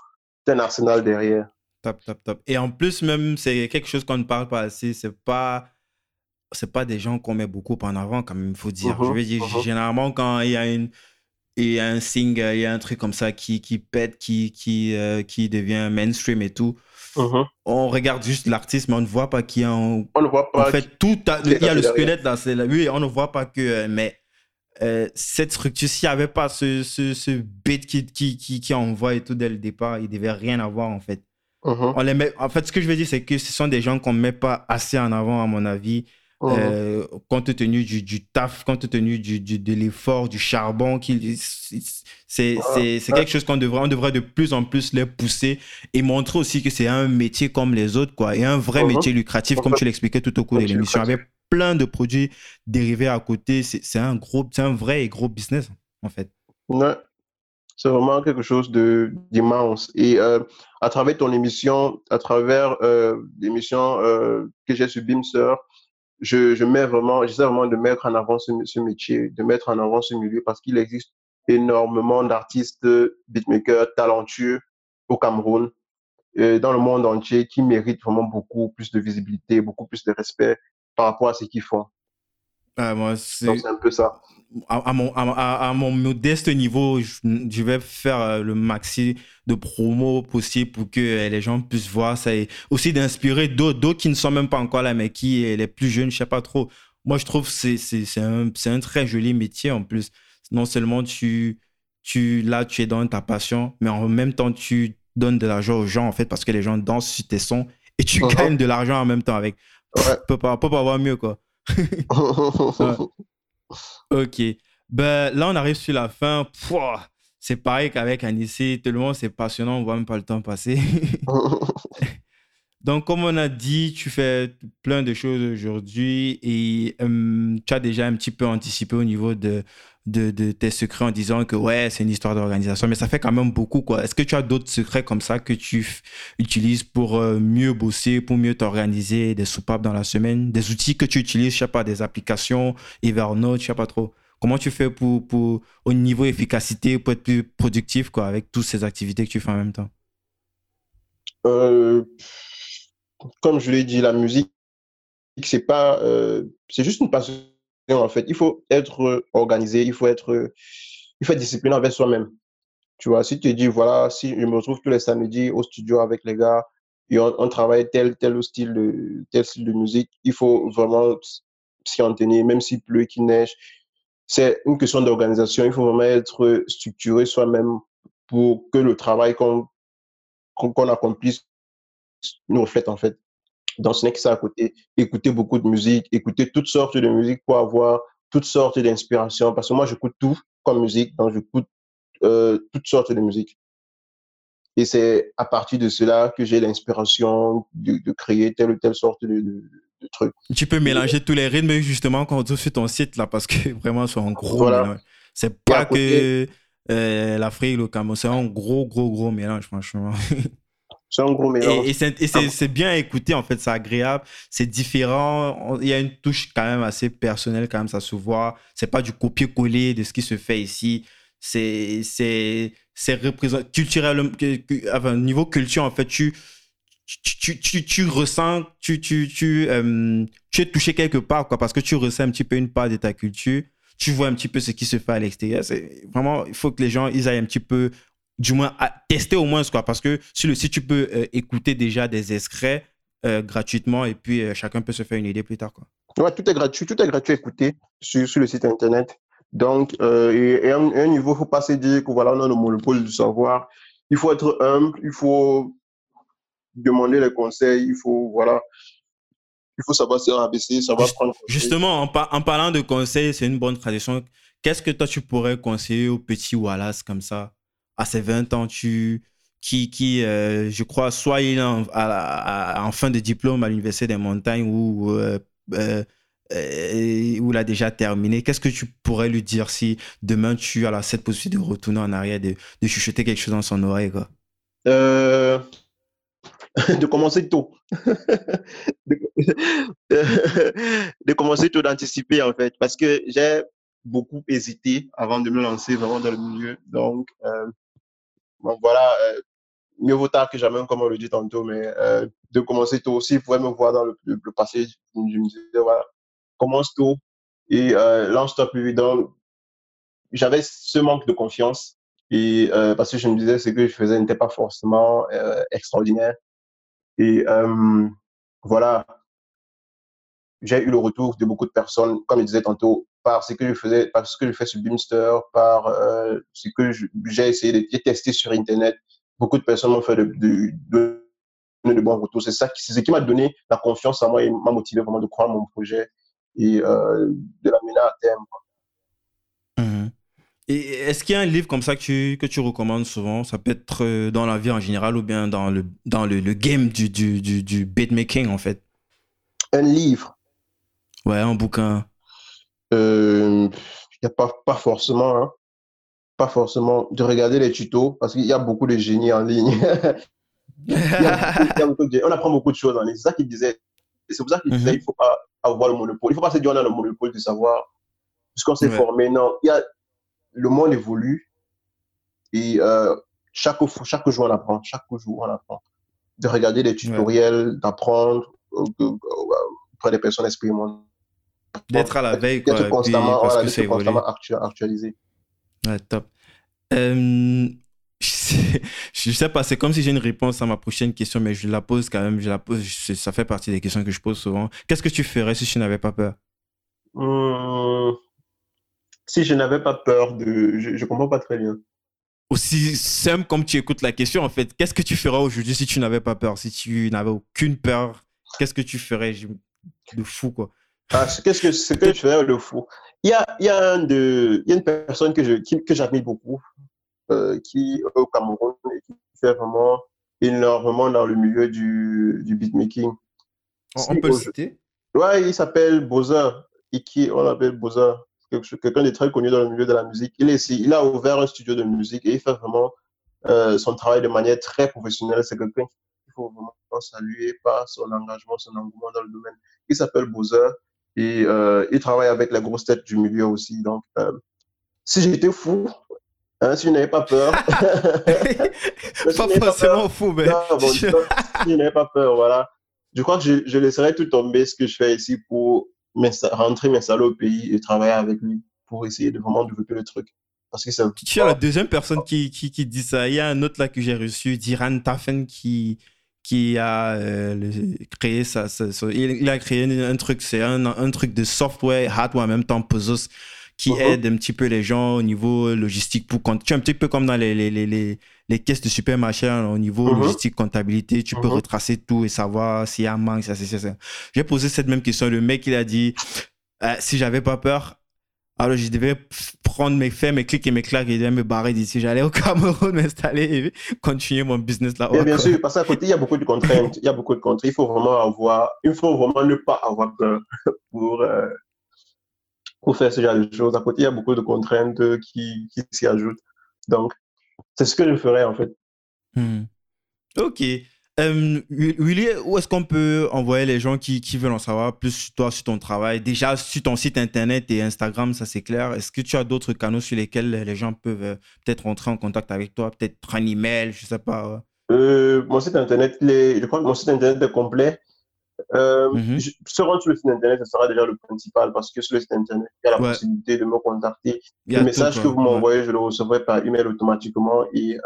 un arsenal derrière. Top, top, top. Et en plus, même, c'est quelque chose qu'on ne parle pas assez. C'est pas c'est pas des gens qu'on met beaucoup en avant, quand même, il faut dire. Je veux dire, uh-huh, uh-huh. généralement, quand il y a une, il y a un single, il y a un truc comme ça qui, qui pète, qui, qui, euh, qui devient mainstream et tout, Uh-huh. On regarde juste l'artiste, mais on ne voit pas qui en. On ne voit pas. En fait, tout. il y a le squelette là. C'est Oui, on ne voit pas que. Euh, mais euh, cette structure, s'il n'y avait pas ce, ce, ce beat qui, qui, qui, qui, envoie et tout dès le départ, il ne devait rien avoir en fait. On les met... En fait, ce que je veux dire, c'est que ce sont des gens qu'on ne met pas assez en avant, à mon avis. Oh. Euh, compte tenu du, du, taf, compte tenu du, du de l'effort, du charbon, c'est quelque chose qu'on devrait, on devrait de plus en plus les pousser et montrer aussi que c'est un métier comme les autres, quoi, et un vrai uh-huh. métier lucratif, comme tu l'expliquais tout au cours de l'émission, avec plein de produits dérivés à côté. C'est un gros, c'est un vrai et gros business, en fait. Ouais. C'est vraiment quelque chose d'immense. Et euh, à travers ton émission, à travers euh, l'émission euh, que j'ai sur Beamster, je, mets vraiment, j'essaie vraiment de mettre en avant ce, métier, de mettre en avant ce milieu parce qu'il existe énormément d'artistes beatmakers talentueux au Cameroun, et dans le monde entier, qui méritent vraiment beaucoup plus de visibilité, beaucoup plus de respect par rapport à ce qu'ils font. Ah, moi, c'est un peu ça à, mon, à, mon modeste niveau, je, vais faire euh, le maxi de promo possible pour que euh, les gens puissent voir ça et aussi d'inspirer d'autres qui ne sont même pas encore là, mais qui, euh, les plus jeunes, je sais pas trop. Moi, je trouve que c'est un, un très joli métier en plus. Non seulement tu, tu, là, tu es dans ta passion, mais en même temps, tu donnes de l'argent aux gens, en fait, parce que les gens dansent sur tes sons et tu uh-huh. gagnes de l'argent en même temps avec. Ouais. Peut pas, peut pas avoir mieux, quoi. Ok. Ben, là, on arrive sur la fin. C'est pareil qu'avec Anissé. Monde, c'est passionnant. On voit même pas le temps passer. Donc, comme on a dit, tu fais plein de choses aujourd'hui et hum, tu as déjà un petit peu anticipé au niveau de, de, tes secrets en disant que ouais, c'est une histoire d'organisation, mais ça fait quand même beaucoup. quoi. Est-ce que tu as d'autres secrets comme ça que tu utilises pour euh, mieux bosser, pour mieux t'organiser, des soupapes dans la semaine, des outils que tu utilises, je sais pas, des applications, Evernote, je sais pas trop. Comment tu fais pour, pour, au niveau efficacité, pour être plus productif quoi, avec toutes ces activités que tu fais en même temps? Euh, comme je l'ai dit, la musique, c'est pas, euh, c'est juste une passion en fait. Il faut être organisé, il faut être, il faut être discipliné avec soi-même. Tu vois, si tu dis, voilà, si je me retrouve tous les samedis au studio avec les gars et on, travaille tel, tel style de, tel style de musique, il faut vraiment s'y en tenir, même s'il pleut, qu'il neige. C'est une question d'organisation. Il faut vraiment être structuré soi-même pour que le travail qu'on qu'on accomplisse nous reflète en fait. Dans ce n'est que ça à côté. Écouter beaucoup de musique, écouter toutes sortes de musique pour avoir toutes sortes d'inspirations. Parce que moi, j'écoute tout comme musique, donc j'écoute euh, toutes sortes de musique. Et c'est à partir de cela que j'ai l'inspiration de, créer telle ou telle sorte de, de, truc. Tu peux mélanger tous les rythmes justement quand tu sur ton site là, parce que vraiment c'est un gros voilà. C'est pas que euh, l'Afrique, le Cameroun, c'est un gros, gros, gros mélange, franchement. C'est un gros mélange. Et, c'est bien écouté, en fait, c'est agréable, c'est différent. Il y a une touche quand même assez personnelle, quand même, ça se voit. C'est pas du copier-coller de ce qui se fait ici. C'est c'est culturel, enfin, niveau culture, en fait, tu, tu, tu, tu, ressens, tu, tu, tu, euh, tu es touché quelque part, quoi, parce que tu ressens un petit peu une part de ta culture. Tu vois un petit peu ce qui se fait à l'extérieur. C'est vraiment, il faut que les gens, ils aillent un petit peu du moins à tester au moins quoi parce que sur le site tu peux euh, écouter déjà des extraits euh, gratuitement et puis euh, chacun peut se faire une idée plus tard quoi. Ouais, tout est gratuit, tout est gratuit à écouter sur, sur le site internet. Donc, et, à, un, niveau, il faut pas se dire que voilà, on a le monopole du savoir. Il faut être humble, il faut demander les conseils, il faut voilà, il faut savoir se rabaisser, savoir prendre. Justement, en, en, parlant de conseils, c'est une bonne tradition. Qu'est-ce que toi tu pourrais conseiller au petit Wallace comme ça? À ses 20 ans, tu, qui, qui euh, je crois, soit il est en, fin de diplôme à l'Université des Montagnes ou, euh, euh, ou il déjà terminé. Qu'est-ce que tu pourrais lui dire si demain tu as cette possibilité de retourner en arrière, de, de chuchoter quelque chose dans son oreille quoi? de commencer tôt. de, de, commencer tôt, d'anticiper en fait. Parce que j'ai beaucoup hésité avant de me lancer vraiment dans le milieu. Donc, Bon, voilà, euh, mieux vaut tard que jamais, comme on le dit tantôt, mais euh, de commencer tôt aussi. Vous pouvez me voir dans le, passé. Je me disais, voilà, commence tôt et euh, lance-toi plus vite. J'avais ce manque de confiance et parce que je me disais ce que je faisais n'était pas forcément extraordinaire. Et voilà, j'ai eu le retour de beaucoup de personnes, comme je disais tantôt, par ce que je faisais, par ce que je fais sur Beamster, par euh, ce que j'ai essayé de tester sur Internet. Beaucoup de personnes m'ont fait de, de, de, bons retours. C'est ça qui, ce qui m'a donné la confiance en moi et m'a motivé vraiment de croire mon projet et euh, de l'amener à terme. Mhm. Et est-ce qu'il y a un livre comme ça que tu, que tu recommandes souvent? Ça peut être euh, dans la vie en général ou bien dans le, dans le, le game du, du, du, du beatmaking en fait? Un livre Ouais, un bouquin. Euh, y a pas, pas forcément, hein. pas forcément de regarder les tutos parce qu'il y a beaucoup de génies en ligne. on apprend beaucoup de choses en ligne. C'est ça qu'il disait. C'est pour ça qu'il disait qu'il mhm. ne faut pas avoir le monopole. Il ne faut pas se dire qu'on a le monopole du savoir puisqu'on s'est formé. Non, il y a, le monde évolue et euh, chaque, chaque jour on apprend. Chaque jour on apprend. De regarder les tutoriels, d'apprendre euh, auprès des personnes expérimentées D'être à la veille, quoi. D'être constamment, parce que constamment actualisé. Ouais, top. Euh, je sais pas, c'est comme si j'ai une réponse à ma prochaine question, mais je la pose quand même. Je la pose, ça fait partie des questions que je pose souvent. Qu'est-ce que tu ferais si tu n'avais pas peur? Hum, Si je n'avais pas peur de. Je, ne comprends pas très bien. Aussi simple comme tu écoutes la question, en fait. Qu'est-ce que tu ferais aujourd'hui si tu n'avais pas peur? Si tu n'avais aucune peur, qu'est-ce que tu ferais? De fou, quoi ah, qu'est-ce que, ce que je fais le fou il y, a, il, y a un de, il y a une personne que, je, que j'admire beaucoup, euh, qui au Cameroun et qui fait vraiment énormément dans le milieu du, du beatmaking. On, peut le citer? Ouais, il s'appelle Boza. Iki, on l'appelle Boza. Quelqu'un de très connu dans le milieu de la musique. Il, est, il a ouvert un studio de musique et il fait vraiment euh, son travail de manière très professionnelle. C'est quelqu'un qu'il faut vraiment saluer par son engagement, son engouement dans le domaine. Il s'appelle Boza. Et euh, il travaille avec la grosse tête du milieu aussi. Donc, euh, si j'étais fou, hein, si je n'avais pas peur. pas forcément fou, mais. si je n'avais pas peur, voilà. je crois que je, je, laisserai tout tomber ce que je fais ici pour rentrer, m'installer au pays et travailler avec lui pour essayer de vraiment développer le truc. Parce que ça... Tu es la deuxième personne qui, qui, qui, dit ça. Il y a un autre là que j'ai reçu, Diran Tafen, qui, qui a euh, créé ça, il, a créé un truc, c'est un, un, truc de software, hardware en même temps, Pozos, qui uh-huh. aide un petit peu les gens au niveau logistique pour es un petit peu comme dans les, les, les, les, caisses de supermarché hein, au niveau uh-huh. logistique, comptabilité, tu peux uh-huh. retracer tout et savoir s'il y a un manque, ça, c'est ça. J'ai posé cette même question. Le mec, il a dit, euh, si j'avais pas peur, alors, je devais prendre mes faits, mes clics et mes claques et devais me barrer d'ici. J'allais au Cameroun m'installer et continuer mon business là-bas. Bien sûr, parce qu'à côté, il y a beaucoup de contraintes. Il y a beaucoup de contraintes. Il faut vraiment avoir, il faut vraiment ne pas avoir peur pour, euh, pour faire ce genre de choses. À côté, il y a beaucoup de contraintes qui, qui s'y ajoutent. Donc, c'est ce que je ferais en fait. Hmm. Ok. Euh, Willy, où est-ce qu'on peut envoyer les gens qui, qui, veulent en savoir plus sur toi, sur ton travail? Déjà, sur ton site internet et Instagram, ça c'est clair. Est-ce que tu as d'autres canaux sur lesquels les gens peuvent euh, peut-être rentrer en contact avec toi Peut-être un email, je sais pas. Euh, mon site internet, les... je crois que mon site internet est complet. Euh, mm sur le site internet, ce sera déjà le principal parce que sur le site internet, il y a la possibilité de me contacter. Le message que vous m'envoyez, je le recevrai par email automatiquement et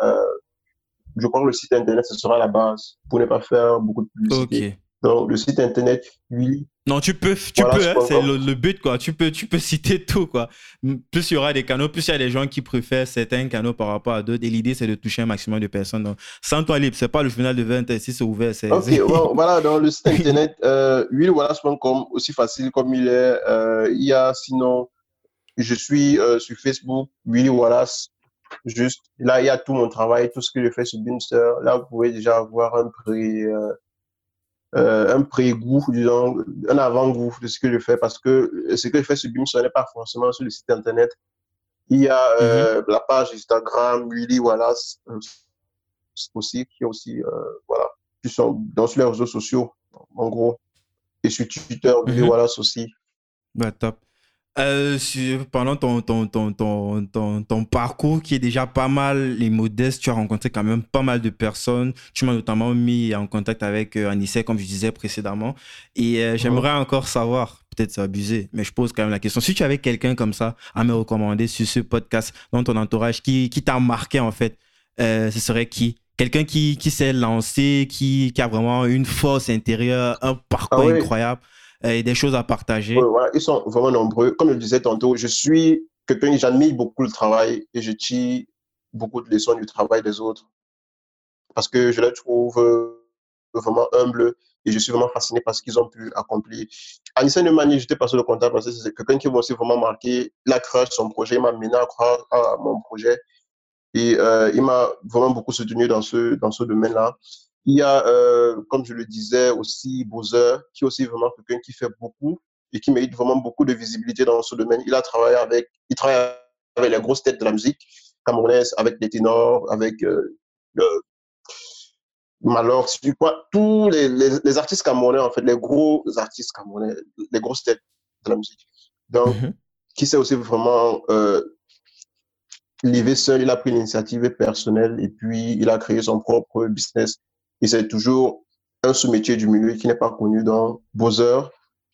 je crois que le site internet, ce sera la base pour ne pas faire beaucoup de publicité. Donc, le site internet, oui. Non, tu peux, tu peux, hein, c'est le, but, quoi. Tu peux, tu peux citer tout, quoi. Plus il y aura des canaux, plus il y a des gens qui préfèrent certains canaux par rapport à d'autres. Et l'idée, c'est de toucher un maximum de personnes. Donc, sans toi libre, c'est pas le final de 20 si c'est ouvert. C'est, ok, voilà, dans le site internet, euh, comme aussi facile comme il est. Euh, il y a sinon, je suis euh, sur Facebook, Willy Wallace Juste, là, il y a tout mon travail, tout ce que je fais sur Beamster. Là, vous pouvez déjà avoir un pré, euh, euh, un pré-goût, disons, un avant-goût de ce que je fais parce que ce que je fais sur Beamster n'est pas forcément sur le site internet. Il y a euh, mhm. la page Instagram, Willy Wallace aussi, qui est aussi, voilà, qui sont dans sur les réseaux sociaux, en gros. Et sur Twitter, Willy mhm. Wallace aussi. Bah, top. Euh, pendant ton, ton, ton, ton, ton, parcours qui est déjà pas mal et modeste, tu as rencontré quand même pas mal de personnes. Tu m'as notamment mis en contact avec euh, Anissé, comme je disais précédemment. Et euh, j'aimerais encore savoir, peut-être c'est abusé, mais je pose quand même la question. Si tu avais quelqu'un comme ça à me recommander sur ce podcast, dans ton entourage, qui, qui t'a marqué en fait, ce serait qui? Quelqu'un qui, qui s'est lancé, qui, qui a vraiment une force intérieure, un parcours ah incroyable et des choses à partager. ils sont vraiment nombreux. Comme je le disais tantôt, je suis quelqu'un, j'admire beaucoup le travail et je tire beaucoup de leçons du travail des autres parce que je les trouve euh, vraiment humbles et je suis vraiment fasciné par ce qu'ils ont pu accomplir. Anissa Neumani, j'étais passé le contact parce que c'est quelqu'un qui m'a aussi vraiment marqué. Il a créé son projet, il m'a mené à croire à mon projet et euh, il m'a vraiment beaucoup soutenu dans ce, dans ce domaine-là. Il y a, euh, comme je le disais aussi, Bowser, qui est aussi vraiment quelqu'un qui fait beaucoup et qui mérite vraiment beaucoup de visibilité dans ce domaine. Il a travaillé avec, il travaille avec les grosses têtes de la musique camerounaise, avec les ténors, avec euh, le Malheur, quoi, tous les, les, artistes camerounais, en fait, les gros artistes camerounais, les grosses têtes de la musique. Donc, mhm. qui s'est aussi vraiment euh, livré seul, il a pris l'initiative personnelle et puis il a créé son propre business et c'est toujours un sous-métier du milieu qui n'est pas connu dans Bowser,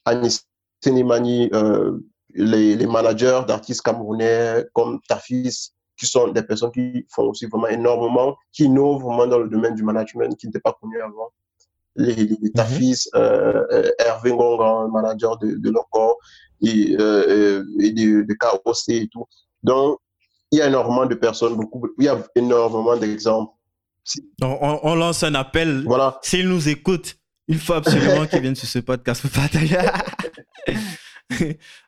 Anis Senimani, euh, les, les, managers d'artistes camerounais comme Tafis, qui sont des personnes qui font aussi vraiment énormément, qui innovent vraiment dans le domaine du management qui n'était pas connu avant. Les, les, mhm. Tafis, euh, euh, Hervé Ngongan, manager de, de et, euh, et de, de KOC et tout. Donc, il y a énormément de personnes, beaucoup, il y a énormément d'exemples on, lance un appel. Voilà. S'il nous écoute, il faut absolument qu'il vienne sur ce podcast pour partager.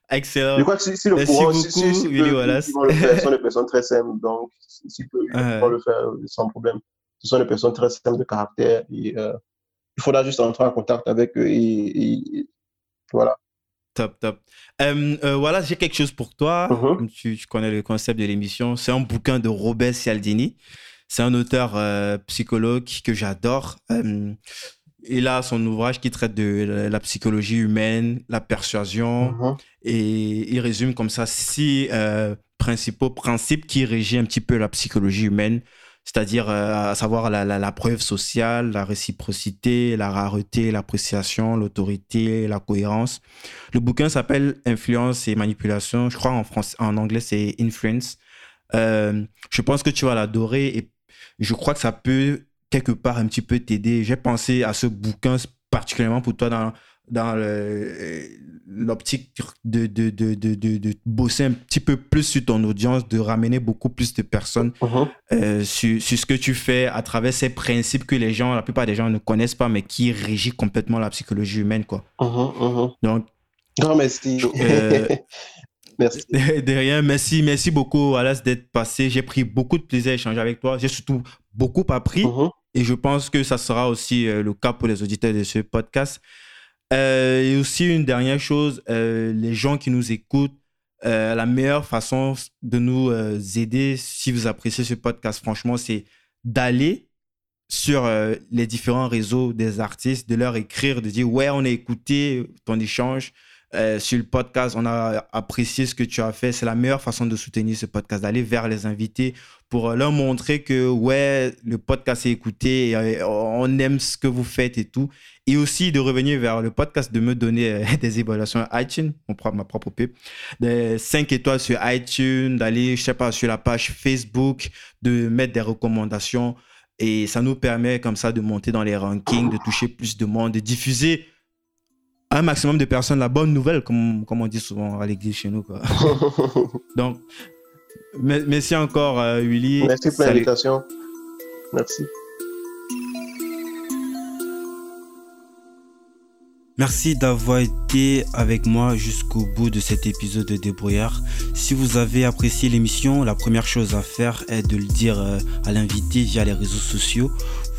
Excellent. Je crois que si, le Merci beaucoup, si, si, si Willy Wallace. le faire, ce sont des personnes très simples, donc s'ils peuvent le faire sans problème. Ce sont des personnes très simples de caractère et euh, il faudra juste entrer en contact avec eux et, voilà. Top, top. Euh, euh, voilà, j'ai quelque chose pour toi. Mm-hmm. tu, tu, connais le concept de l'émission. C'est un bouquin de Robert Cialdini. C'est un auteur euh, psychologue que j'adore. Euh, il a son ouvrage qui traite de la, psychologie humaine, la persuasion, mhm. et il résume comme ça six euh, principaux principes qui régissent un petit peu la psychologie humaine. c'est-à-dire à savoir la, la, preuve sociale, la réciprocité, la rareté, l'appréciation, l'autorité, la cohérence. Le bouquin s'appelle Influence et manipulation. Je crois en, français, en anglais c'est Influence. je pense que tu vas l'adorer et je crois que ça peut quelque part un petit peu t'aider. J'ai pensé à ce bouquin particulièrement pour toi dans, dans l'optique de, de, de, de, bosser un petit peu plus sur ton audience, de ramener beaucoup plus de personnes uh-huh. euh, sur, sur, ce que tu fais à travers ces principes que les gens, la plupart des gens ne connaissent pas, mais qui régissent complètement la psychologie humaine. Quoi. Uh-huh, uh-huh. Donc, non, merci. Euh, merci. De rien, merci, merci beaucoup, Alas, d'être passé. J'ai pris beaucoup de plaisir à échanger avec toi. J'ai surtout beaucoup appris. Et je pense que ça sera aussi euh, le cas pour les auditeurs de ce podcast. Euh, et aussi une dernière chose, euh, les gens qui nous écoutent, la meilleure façon de nous aider, si vous appréciez ce podcast, franchement, c'est d'aller sur les différents réseaux des artistes, de leur écrire, de dire ouais, on a écouté ton échange, euh, sur le podcast, on a apprécié ce que tu as fait. C'est la meilleure façon de soutenir ce podcast, d'aller vers les invités pour leur montrer que, ouais, le podcast est écouté, euh, on aime ce que vous faites et tout. Et aussi de revenir vers le podcast, de me donner euh, des évaluations iTunes, mon propre, ma propre pub, des 5 étoiles sur iTunes, d'aller, je sais pas, sur la page Facebook, de mettre des recommandations. Et ça nous permet comme ça de monter dans les rankings, de toucher plus de monde, de diffuser un maximum de personnes la bonne nouvelle, comme, comme on dit souvent à l'église chez nous. Quoi. Donc, merci encore, euh, Willy. Merci pour l'invitation. Merci. Merci d'avoir été avec moi jusqu'au bout de cet épisode de Débrouillard. Si vous avez apprécié l'émission, la première chose à faire est de le dire euh, à l'invité via les réseaux sociaux.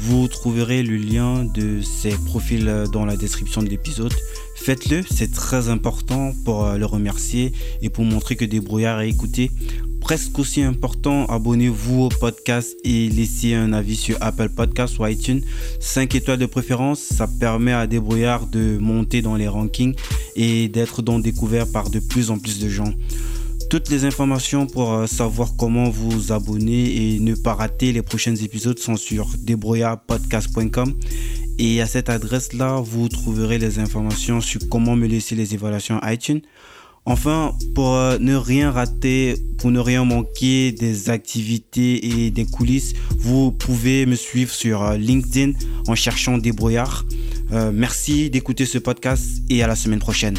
Vous trouverez le lien de ses profils dans la description de l'épisode. Faites-le, c'est très important pour euh, le remercier et pour montrer que Débrouillard est écouté presque aussi important, abonnez-vous au podcast et laissez un avis sur Apple Podcasts ou iTunes. 5 étoiles de préférence, ça permet à Débrouillard de monter dans les rankings et d'être donc découvert par de plus en plus de gens. Toutes les informations pour euh, savoir comment vous abonner et ne pas rater les prochains épisodes sont sur débrouillardpodcast.com. Et à cette adresse-là, vous trouverez les informations sur comment me laisser les évaluations iTunes. Enfin, pour euh, ne rien rater, pour ne rien manquer des activités et des coulisses, vous pouvez me suivre sur euh, LinkedIn en cherchant Débrouillard. Merci d'écouter ce podcast et à la semaine prochaine.